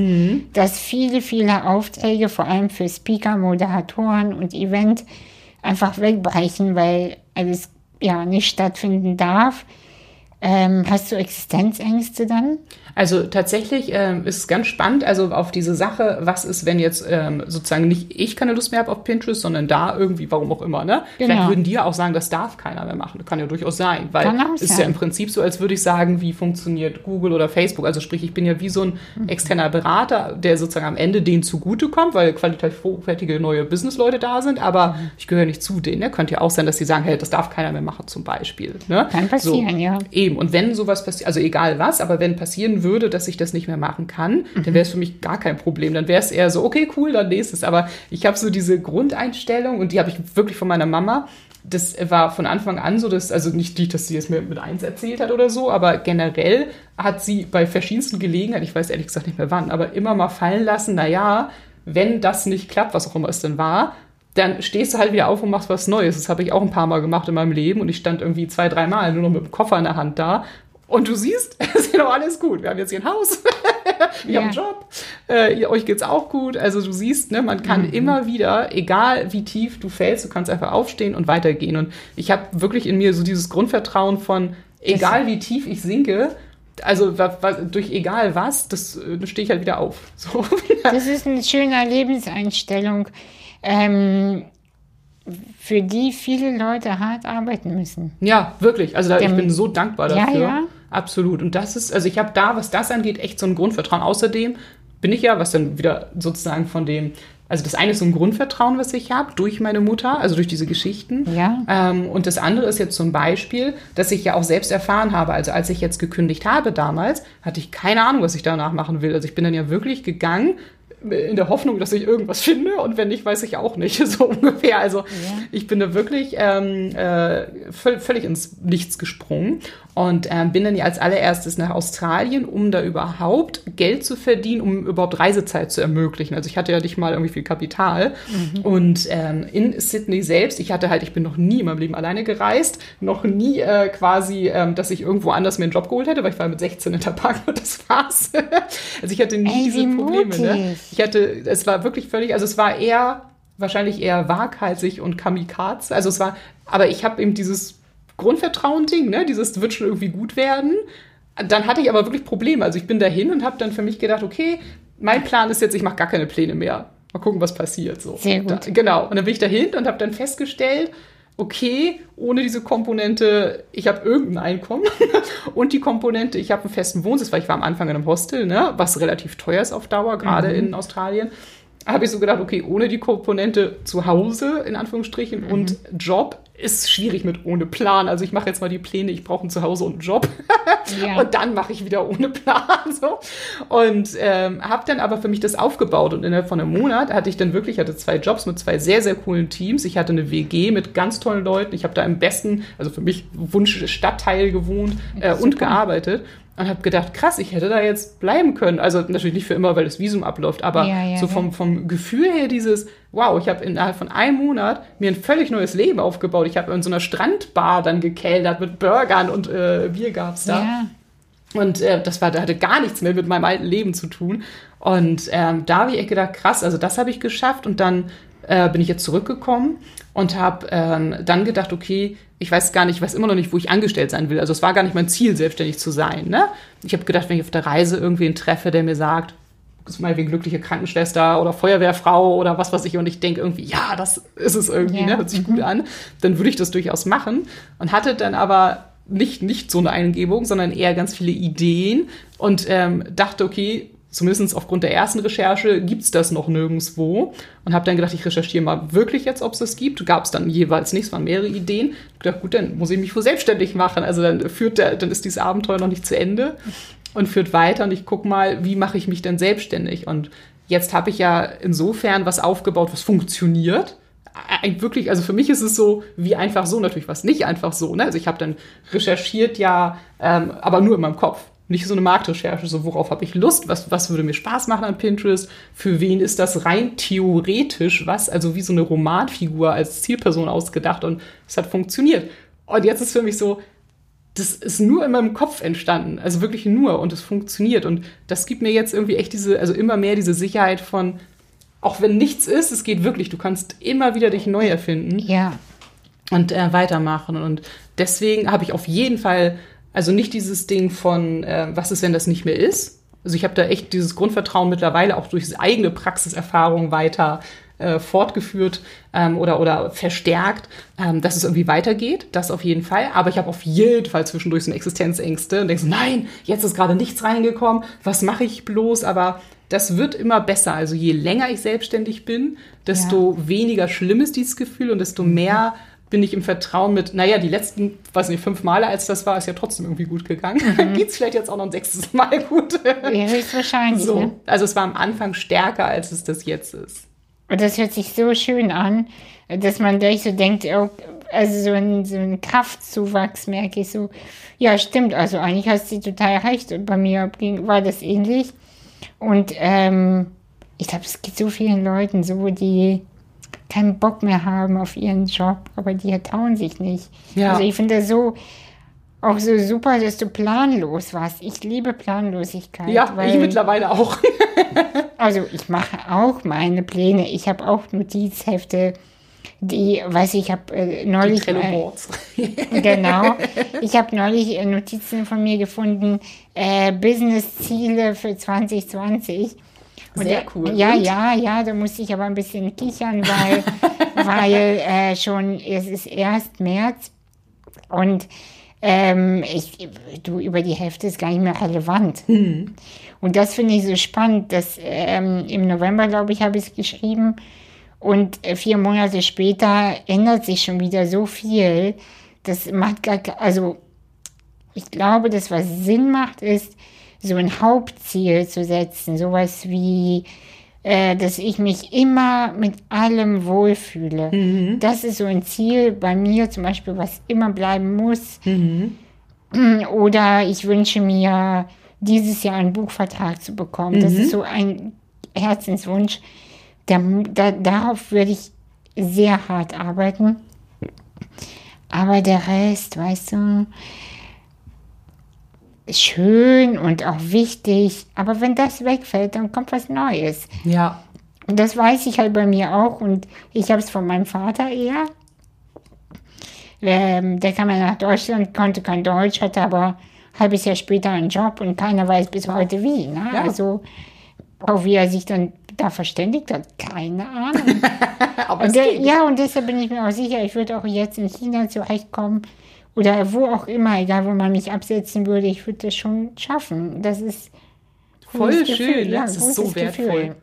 dass viele, viele Aufträge, vor allem für Speaker, Moderatoren und einfach wegbrechen, weil alles ja nicht stattfinden darf. Ähm, hast du Existenzängste dann? Also tatsächlich ähm, ist es ganz spannend, also auf diese Sache, was ist, wenn jetzt ähm, sozusagen nicht ich keine Lust mehr habe auf Pinterest, sondern da irgendwie, warum auch immer, ne? Genau. Vielleicht würden die ja auch sagen, das darf keiner mehr machen. Kann ja durchaus sein, weil es ist ja im Prinzip so, als würde ich sagen, wie funktioniert Google oder Facebook. Also sprich, ich bin ja wie so ein mhm. externer Berater, der sozusagen am Ende denen zugutekommt, weil qualitativ hochwertige neue Businessleute da sind, aber mhm. ich gehöre nicht zu denen. Ne? Könnte ja auch sein, dass sie sagen, hey, das darf keiner mehr machen zum Beispiel. Ne? Kann passieren, so, ja. Eben. Und wenn sowas passiert, also egal was, aber wenn passieren würde, dass ich das nicht mehr machen kann, mhm. dann wäre es für mich gar kein Problem. Dann wäre es eher so, okay, cool, dann nächstes. Aber ich habe so diese Grundeinstellung und die habe ich wirklich von meiner Mama. Das war von Anfang an so, dass, also nicht, die, dass sie es mir mit eins erzählt hat oder so, aber generell hat sie bei verschiedensten Gelegenheiten, ich weiß ehrlich gesagt nicht mehr wann, aber immer mal fallen lassen, naja, wenn das nicht klappt, was auch immer es denn war, dann stehst du halt wieder auf und machst was Neues. Das habe ich auch ein paar Mal gemacht in meinem Leben und ich stand irgendwie zwei, drei Mal nur noch mit dem Koffer in der Hand da und du siehst, *laughs* es ist ja noch alles gut. Wir haben jetzt hier ein Haus, *laughs* wir ja. haben einen Job, äh, euch geht's auch gut. Also du siehst, ne, man kann mhm. immer wieder, egal wie tief du fällst, du kannst einfach aufstehen und weitergehen. Und ich habe wirklich in mir so dieses Grundvertrauen von, egal wie tief ich sinke, also durch egal was, das äh, stehe ich halt wieder auf. *laughs* So. Das ist eine schöne Lebenseinstellung. Ähm, für die viele Leute hart arbeiten müssen. Ja, wirklich. Also da, ich bin so dankbar dafür. Ja, ja. Absolut. Und das ist, also ich habe da, was das angeht, echt so ein Grundvertrauen. Außerdem bin ich ja, was dann wieder sozusagen von dem, also das eine ist so ein Grundvertrauen, was ich habe durch meine Mutter, also durch diese Geschichten. Ja. Ähm, und das andere ist jetzt zum Beispiel, dass ich ja auch selbst erfahren habe. Also als ich jetzt gekündigt habe damals, hatte ich keine Ahnung, was ich danach machen will. Also ich bin dann ja wirklich gegangen in der Hoffnung, dass ich irgendwas finde und wenn nicht, weiß ich auch nicht, *laughs* so ungefähr. Also ja. ich bin da wirklich ähm, äh, völlig ins Nichts gesprungen und ähm, bin dann ja als allererstes nach Australien, um da überhaupt Geld zu verdienen, um überhaupt Reisezeit zu ermöglichen. Also ich hatte ja nicht mal irgendwie viel Kapital. Mhm. Und ähm, in Sydney selbst, ich hatte halt, ich bin noch nie in meinem Leben alleine gereist, noch nie äh, quasi, ähm, dass ich irgendwo anders mir einen Job geholt hätte, weil ich war mit 16 in der Park und *laughs* das war's. also ich hatte nie Ey, diese Probleme. Ne? Ich hatte, es war wirklich völlig, also es war eher wahrscheinlich eher waghalsig und kamikaze. Also es war, aber ich habe eben dieses Grundvertrauen-Ding, ne? Dieses wird schon irgendwie gut werden. Dann hatte ich aber wirklich Probleme. Also ich bin dahin und habe dann für mich gedacht, okay, mein Plan ist jetzt, ich mache gar keine Pläne mehr. Mal gucken, was passiert. So. Sehr gut. Da, genau. Und dann bin ich dahin und habe dann festgestellt, okay, ohne diese Komponente, ich habe irgendein Einkommen *laughs* und die Komponente, ich habe einen festen Wohnsitz, weil ich war am Anfang in einem Hostel, ne, was relativ teuer ist auf Dauer, gerade mhm. in Australien habe ich so gedacht, okay, ohne die Komponente zu Hause, in Anführungsstrichen, mhm. und Job ist schwierig mit ohne Plan. Also ich mache jetzt mal die Pläne, ich brauche ein Zuhause und einen Job. *laughs* ja. Und dann mache ich wieder ohne Plan. So. Und ähm, habe dann aber für mich das aufgebaut. Und innerhalb von einem Monat hatte ich dann wirklich, hatte zwei Jobs mit zwei sehr, sehr coolen Teams. Ich hatte eine WG mit ganz tollen Leuten. Ich habe da im besten, also für mich Wunsch Stadtteil gewohnt äh, und gearbeitet und habe gedacht, krass, ich hätte da jetzt bleiben können. Also natürlich nicht für immer, weil das Visum abläuft, aber ja, ja, so vom, vom Gefühl her dieses, wow, ich habe innerhalb von einem Monat mir ein völlig neues Leben aufgebaut. Ich habe in so einer Strandbar dann gekellert mit Burgern und äh, Bier gab's da. Ja. Und äh, das war, da hatte gar nichts mehr mit meinem alten Leben zu tun. Und ähm, da habe ich echt gedacht, krass, also das habe ich geschafft. Und dann äh, bin ich jetzt zurückgekommen und habe ähm, dann gedacht, okay, ich weiß gar nicht, ich weiß immer noch nicht, wo ich angestellt sein will. Also es war gar nicht mein Ziel, selbstständig zu sein. Ne? Ich habe gedacht, wenn ich auf der Reise irgendwen treffe, der mir sagt, ist mal wie glückliche Krankenschwester oder Feuerwehrfrau oder was weiß ich und ich denke irgendwie, ja, das ist es irgendwie, ja. ne? hört sich gut mhm. an, dann würde ich das durchaus machen und hatte dann aber nicht, nicht so eine Eingebung, sondern eher ganz viele Ideen und ähm, dachte, okay, zumindest aufgrund der ersten Recherche gibt's das noch nirgendwo und habe dann gedacht, ich recherchiere mal wirklich jetzt, ob es das gibt. Gab es dann jeweils nicht, es waren mehrere Ideen. Ich gedacht, gut, dann muss ich mich wohl selbstständig machen. Also dann führt der, dann ist dieses Abenteuer noch nicht zu Ende und führt weiter und ich gucke mal, wie mache ich mich denn selbstständig und jetzt habe ich ja insofern was aufgebaut, was funktioniert wirklich, also für mich ist es so, wie einfach so, natürlich was nicht einfach so. Ne? Also ich habe dann recherchiert ja, ähm, aber nur in meinem Kopf nicht so eine Marktrecherche, so worauf habe ich Lust, was, was würde mir Spaß machen an Pinterest, für wen ist das rein theoretisch was, also wie so eine Romanfigur als Zielperson ausgedacht und es hat funktioniert. Und jetzt ist für mich so, das ist nur in meinem Kopf entstanden, also wirklich nur und es funktioniert und das gibt mir jetzt irgendwie echt diese, also immer mehr diese Sicherheit von, auch wenn nichts ist, es geht wirklich. Du kannst immer wieder dich neu erfinden Ja. und äh, weitermachen. Und deswegen habe ich auf jeden Fall, also nicht dieses Ding von, äh, was ist, wenn das nicht mehr ist. Also ich habe da echt dieses Grundvertrauen mittlerweile auch durch eigene Praxiserfahrung weiter äh, fortgeführt ähm, oder, oder verstärkt, ähm, dass es irgendwie weitergeht. Das auf jeden Fall. Aber ich habe auf jeden Fall zwischendurch so eine Existenzängste und denke so, nein, jetzt ist gerade nichts reingekommen. Was mache ich bloß? Aber das wird immer besser. Also je länger ich selbstständig bin, desto weniger schlimm ist dieses Gefühl und desto mehr bin ich im Vertrauen mit, naja, die letzten, weiß nicht, fünf Male, als das war, ist ja trotzdem irgendwie gut gegangen. Dann *laughs* geht's vielleicht jetzt auch noch ein sechstes Mal gut. Ja, höchstwahrscheinlich. Ne? so. Also es war am Anfang stärker, als es das jetzt ist. Und das hört sich so schön an, dass man gleich so denkt, oh, also so ein, so ein Kraftzuwachs merke ich so. Ja, stimmt, also eigentlich hast du total recht. Und bei mir war das ähnlich. Und ähm, ich glaube, es geht so vielen Leuten so, die keinen Bock mehr haben auf ihren Job, aber die trauen sich nicht. Ja. Also ich finde das so auch so super, dass du planlos warst. Ich liebe Planlosigkeit. Ja, ich weil- mittlerweile auch. *laughs* also ich mache auch meine Pläne. Ich habe auch Notizhefte, die, weiß ich, ich habe äh, Die neulich mal- Boards. *laughs* genau, ich habe neulich äh, Notizen von mir gefunden, äh, Business-Ziele für 2020. Sehr da- cool. Ja, Und? ja, ja, da musste ich aber ein bisschen kichern, weil, *laughs* weil äh, schon, es ist erst März und ähm, ich, du, über die Hälfte ist gar nicht mehr relevant. Und das finde ich so spannend, dass ähm, im November, glaube ich, habe ich es geschrieben und äh, vier Monate später ändert sich schon wieder so viel. Das macht gar, also ich glaube, das, was Sinn macht, ist, so ein Hauptziel zu setzen. Sowas wie, äh, dass ich mich immer mit allem wohlfühle. Das ist so ein Ziel bei mir zum Beispiel, was immer bleiben muss. Oder ich wünsche mir, dieses Jahr einen Buchvertrag zu bekommen. Das ist so ein Herzenswunsch. Da, da, darauf würde ich sehr hart arbeiten. Aber der Rest, weißt du, schön und auch wichtig. Aber wenn das wegfällt, dann kommt was Neues. Ja. Und das weiß ich halt bei mir auch. Und ich habe es von meinem Vater eher. Ähm, der kam ja nach Deutschland, konnte kein Deutsch, hatte aber ein halbes Jahr später einen Job und keiner weiß bis heute wie. Ne? Ja. Also auch wie er sich dann da verständigt hat, keine Ahnung. *laughs* Aber Und es der, geht. ja, und deshalb bin ich mir auch sicher, ich würde auch jetzt in China zurechtkommen oder wo auch immer, egal wo man mich absetzen würde, ich würde das schon schaffen. Das ist Voll schön, Gefühl, ne? das ist so wertvoll.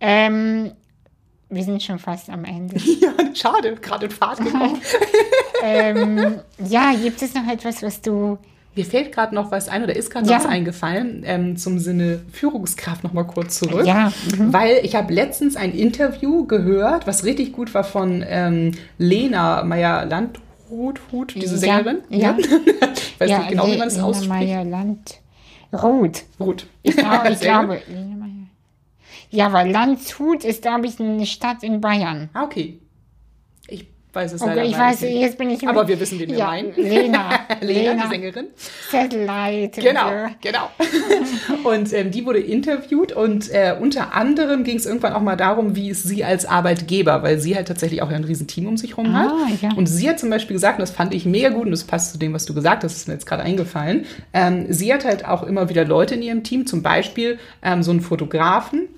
Ähm, wir sind schon fast am Ende. *laughs* Ja, schade, gerade in Fahrt *laughs* gekommen. ähm, *laughs* ja, gibt es noch etwas, was du. Mir fällt gerade noch was ein oder ist gerade Ja. noch was eingefallen ähm, zum Sinne Führungskraft noch mal kurz zurück. Ja, mhm. Weil ich habe letztens ein Interview gehört, was richtig gut war von ähm, Lena Meyer-Landrut, Hut, diese Sängerin. ja. *laughs* Ich weiß ja, nicht genau, wie man das Lena ausspricht. Meyer Land. Ruth. Gut. Ich, glaub, ich glaube. *laughs* Ja, weil Landshut ist, glaube ich, eine Stadt in Bayern. Ah, okay. Ich weiß es Okay, leider ich weiß, nicht. jetzt bin ich. Aber wir wissen, wen wir ja, meinen. Lena. *laughs* Lena, Lena. die Sängerin. Satellite. Genau, genau. *laughs* und ähm, die wurde interviewt und äh, unter anderem ging es irgendwann auch mal darum, wie ist sie als Arbeitgeber, weil sie halt tatsächlich auch ein riesen Team um sich herum hat. Ah, ja. Und sie hat zum Beispiel gesagt, und das fand ich mega gut und das passt zu dem, was du gesagt hast, ist mir jetzt gerade eingefallen, ähm, sie hat halt auch immer wieder Leute in ihrem Team, zum Beispiel ähm, so einen Fotografen,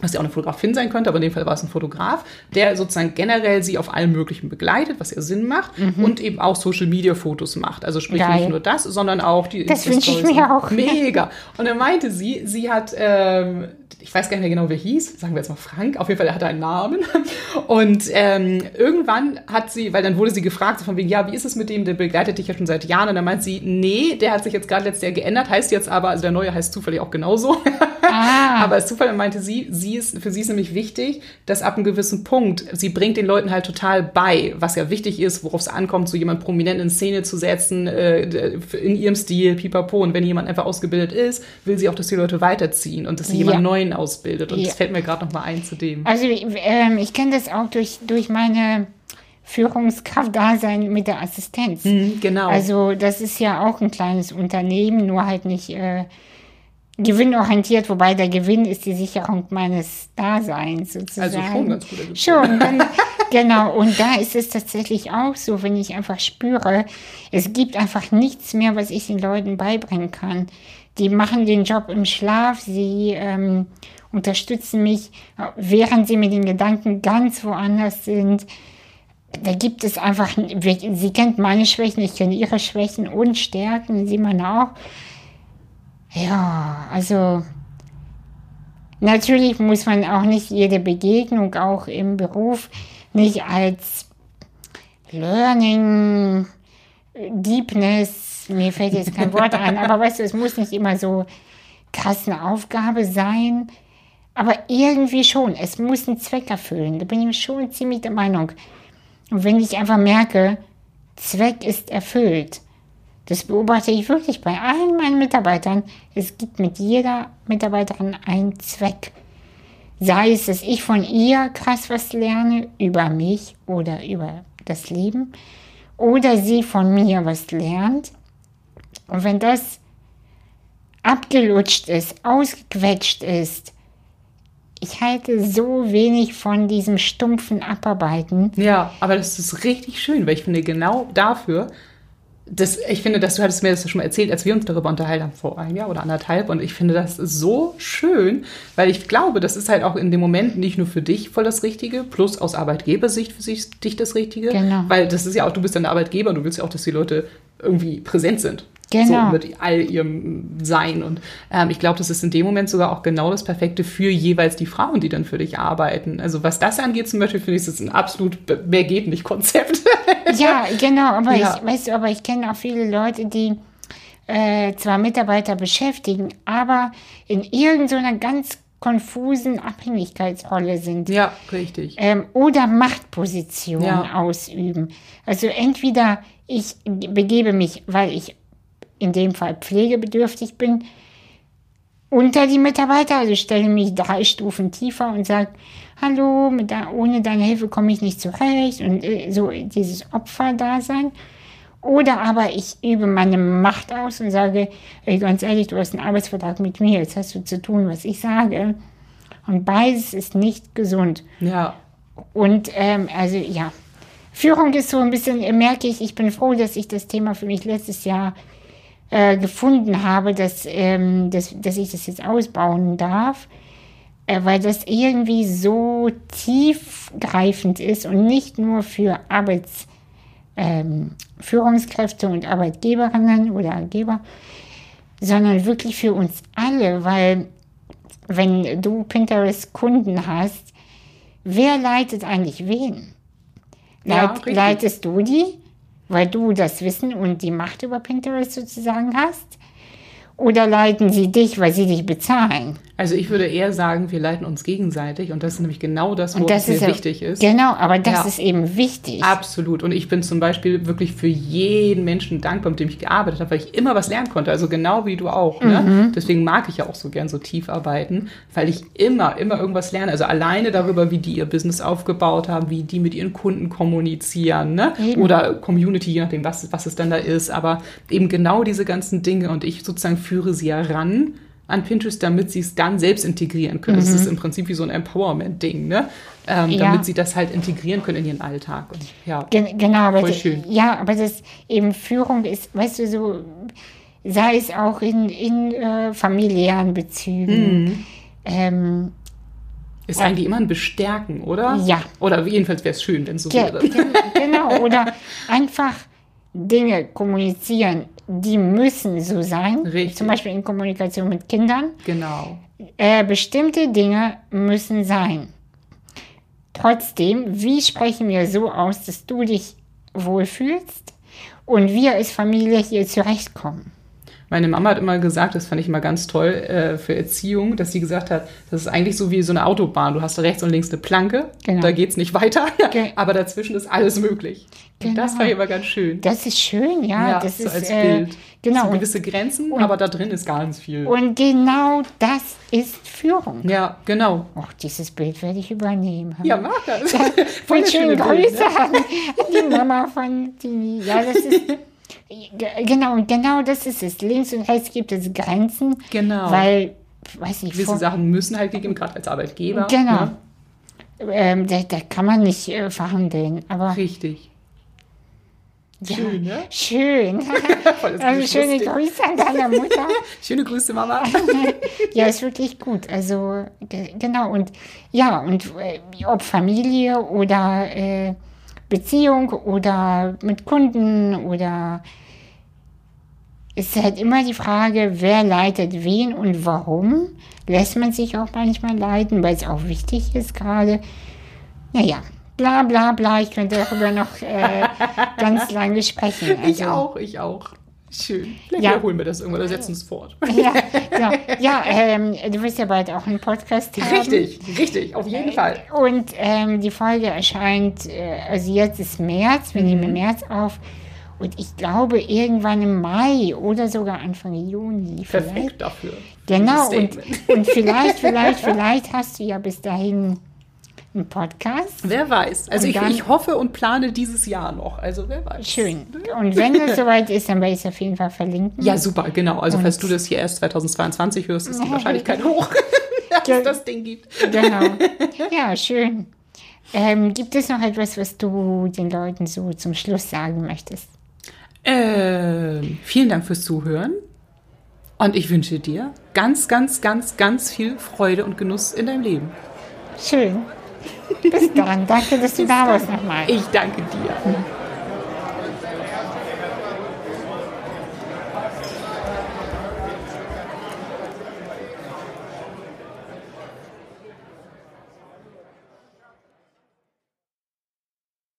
was ja auch eine Fotografin sein könnte, aber in dem Fall war es ein Fotograf, der sozusagen generell sie auf allem Möglichen begleitet, was ja Sinn macht und eben auch Social Media Fotos macht. Also sprich Mhm. Geil. nicht nur das, sondern auch die Das wünsche ich mir auch. *laughs* Mega. Und dann meinte sie, sie hat, ähm, ich weiß gar nicht mehr genau, wer hieß, sagen wir jetzt mal Frank, auf jeden Fall, er hatte einen Namen. *laughs* Und ähm, irgendwann hat sie, weil dann wurde sie gefragt, so von wegen, ja, wie ist es mit dem, der begleitet dich ja schon seit Jahren. Und dann meint sie, nee, der hat sich jetzt gerade letztes Jahr geändert, heißt jetzt aber, also der neue heißt zufällig auch genauso. *laughs* Ah, Aber als Zufall dann meinte sie, sie ist, für sie ist nämlich wichtig, dass ab einem gewissen Punkt, sie bringt den Leuten halt total bei, was ja wichtig ist, worauf es ankommt, so jemand prominent in Szene zu setzen, äh, in ihrem Stil, pipapo. Und wenn jemand einfach ausgebildet ist, will sie auch, dass die Leute weiterziehen und dass sie Ja. jemand Neuen ausbildet. Und Ja. das fällt mir gerade noch mal ein zu dem. also ähm, ich kenne das auch durch, durch meine Führungskraft-Dasein mit der Assistenz. Mhm, genau. Also das ist ja auch ein kleines Unternehmen, nur halt nicht äh, gewinnorientiert, wobei der Gewinn ist die Sicherung meines Daseins sozusagen. Also schon ganz guter Gewinn. Schon, dann, genau. Und da ist es tatsächlich auch so, wenn ich einfach spüre, es gibt einfach nichts mehr, was ich den Leuten beibringen kann. Die machen den Job im Schlaf, sie ähm, unterstützen mich, während sie mit den Gedanken ganz woanders sind. Da gibt es einfach, sie kennt meine Schwächen, ich kenne ihre Schwächen und Stärken, sie meine auch. Ja, also natürlich muss man auch nicht jede Begegnung, auch im Beruf, nicht als Learning, Deepness, mir fällt jetzt kein Wort ein, aber weißt du, es muss nicht immer so krass eine Aufgabe sein, aber irgendwie schon, es muss einen Zweck erfüllen, da bin ich schon ziemlich der Meinung. Und wenn ich einfach merke, Zweck ist erfüllt, das beobachte ich wirklich bei allen meinen Mitarbeitern. Es gibt mit jeder Mitarbeiterin einen Zweck. Sei es, dass ich von ihr krass was lerne über mich oder über das Leben, oder sie von mir was lernt. Und wenn das abgelutscht ist, ausgequetscht ist, ich halte so wenig von diesem stumpfen Abarbeiten. Ja, aber das ist richtig schön, weil ich finde, genau dafür das, ich finde, dass du hattest mir das schon mal erzählt, als wir uns darüber unterhalten haben vor einem Jahr oder anderthalb. Und ich finde das so schön, weil ich glaube, das ist halt auch in dem Moment nicht nur für dich voll das Richtige, plus aus Arbeitgebersicht für sich, dich das Richtige. Genau. Weil das ist ja auch, du bist dann der Arbeitgeber und du willst ja auch, dass die Leute irgendwie präsent sind. Genau. So mit all ihrem Sein. Und ähm, ich glaube, das ist in dem Moment sogar auch genau das Perfekte für jeweils die Frauen, die dann für dich arbeiten. Also was das angeht zum Beispiel, finde ich, das ist ein absolut mehr geht nicht Konzept. *laughs* ja, genau. Aber Ja. ich, weißt du, aber ich kenne auch viele Leute, die äh, zwar Mitarbeiter beschäftigen, aber in irgendeiner ganz konfusen Abhängigkeitsrolle sind. ja, richtig. ähm, oder Machtpositionen Ja. ausüben. Also entweder ich begebe mich, weil ich in dem Fall pflegebedürftig bin, unter die Mitarbeiter, also stelle mich drei Stufen tiefer und sage, hallo, mit ohne deine Hilfe komme ich nicht zurecht und äh, so dieses Opferdasein. Oder aber ich übe meine Macht aus und sage, ey, ganz ehrlich, du hast einen Arbeitsvertrag mit mir, jetzt hast du zu tun, was ich sage. Und beides ist nicht gesund. Ja, Und ähm, also ja, Führung ist so ein bisschen, äh, merke ich, ich bin froh, dass ich das Thema für mich letztes Jahr äh, gefunden habe, dass, ähm, dass, dass ich das jetzt ausbauen darf, äh, weil das irgendwie so tiefgreifend ist und nicht nur für Arbeits, ähm, Führungskräfte und Arbeitgeberinnen oder Arbeitgeber, sondern wirklich für uns alle, weil wenn du Pinterest-Kunden hast, wer leitet eigentlich wen? Ja, Leit, richtig. leitest du die, weil du das Wissen und die Macht über Pinterest sozusagen hast? Oder leiten sie dich, weil sie dich bezahlen? also ich würde eher sagen, wir leiten uns gegenseitig und das ist nämlich genau das, wo das mir ist wichtig ist. Genau, aber das Ja. ist eben wichtig. Absolut. Und ich bin zum Beispiel wirklich für jeden Menschen dankbar, mit dem ich gearbeitet habe, weil ich immer was lernen konnte. Also genau wie du auch. Mhm. Ne? Deswegen mag ich ja auch so gern so tief arbeiten, weil ich immer, immer irgendwas lerne. Also alleine darüber, wie die ihr Business aufgebaut haben, wie die mit ihren Kunden kommunizieren. Ne? Eben. Oder Community, je nachdem, was, was es dann da ist. Aber eben genau diese ganzen Dinge. Und ich sozusagen führe sie ja ran an Pinterest, damit sie es dann selbst integrieren können. Das ist im Prinzip wie so ein Empowerment-Ding, ne? Ähm, Mhm. Ja. damit sie das halt integrieren können in ihren Alltag. Und, ja. Gen genau, aber Voll das, schön. ja, aber das eben Führung ist, weißt du, so sei es auch in, in äh, familiären Bezügen. Mhm. Ähm, Ist eigentlich immer ein Bestärken, oder? Ja. Oder jedenfalls wäre es schön, wenn es so ge wäre. gen *laughs* genau, oder einfach Dinge kommunizieren, die müssen so sein. Richtig. Zum Beispiel in Kommunikation mit Kindern. Genau. Äh, bestimmte Dinge müssen sein. Trotzdem, wie sprechen wir so aus, dass du dich wohlfühlst und wir als Familie hier zurechtkommen? Meine Mama hat immer gesagt, das fand ich immer ganz toll äh, für Erziehung, dass sie gesagt hat, das ist eigentlich so wie so eine Autobahn. Du hast rechts und links eine Planke, Genau. da geht's nicht weiter, Ge- *laughs* aber dazwischen ist alles möglich. Und das Genau. fand ich immer ganz schön. Das ist schön, ja. das so ist als äh, Bild. Genau. So Und, gewisse Grenzen, aber da drin ist ganz viel. und genau das ist Führung. ja, genau. Och, dieses Bild werde ich übernehmen. Ja, mag das. *laughs* Voll Voll schöne schöne Bild, Grüße ne? an, an die Mama von Tini. Ja, das ist, Ge- *laughs* Genau, und genau das ist es. Links und rechts gibt es Grenzen. Genau. Weil, weiß ich, Gewisse Sachen müssen halt gegeben, gerade als Arbeitgeber. Genau. Ne? ähm, da, da kann man nicht äh, verhandeln. Aber Richtig. Ja, Schön, ne? Schön. *laughs* Also schöne. Grüße an deine Mutter. *laughs* Schöne Grüße, Mama. *laughs* ja, ist wirklich gut. Also ge genau und ja und äh, ob Familie oder äh, Beziehung oder mit Kunden oder ist halt immer die Frage, wer leitet wen und warum. Lässt man sich auch manchmal leiten, weil es auch wichtig ist gerade. Naja, bla bla bla, ich könnte darüber noch äh, *laughs* ganz lange sprechen. Ich Also, auch, ich auch. Schön. Vielleicht Ja. wiederholen wir das irgendwann oder setzen es fort. *laughs* Ja, ja, ja ähm, du wirst ja bald auch einen Podcast haben. Richtig, richtig, auf jeden Fall. Und ähm, die Folge erscheint, äh, also jetzt ist März, wir nehmen im März auf. Und ich glaube irgendwann im Mai oder sogar Anfang Juni. Vielleicht. Perfekt dafür. Genau, und, und vielleicht, *laughs* vielleicht, vielleicht hast du ja bis dahin einen Podcast. Wer weiß. Also ich, ich hoffe und plane dieses Jahr noch. Also wer weiß. Schön. Und wenn das soweit ist, dann werde ich es auf jeden Fall verlinken. Ja, super, genau. Also falls Und- du das hier erst 2022 hörst, ist die Wahrscheinlichkeit *laughs* hoch, *laughs* dass es das Ding gibt. Genau. *laughs* Ja, schön. Ähm, gibt es noch etwas, was du den Leuten so zum Schluss sagen möchtest? Ähm, vielen Dank fürs Zuhören. Und ich wünsche dir ganz, ganz, ganz, ganz viel Freude und Genuss in deinem Leben. Schön. Bis dann. Danke, dass du da warst nochmal. Ich danke dir.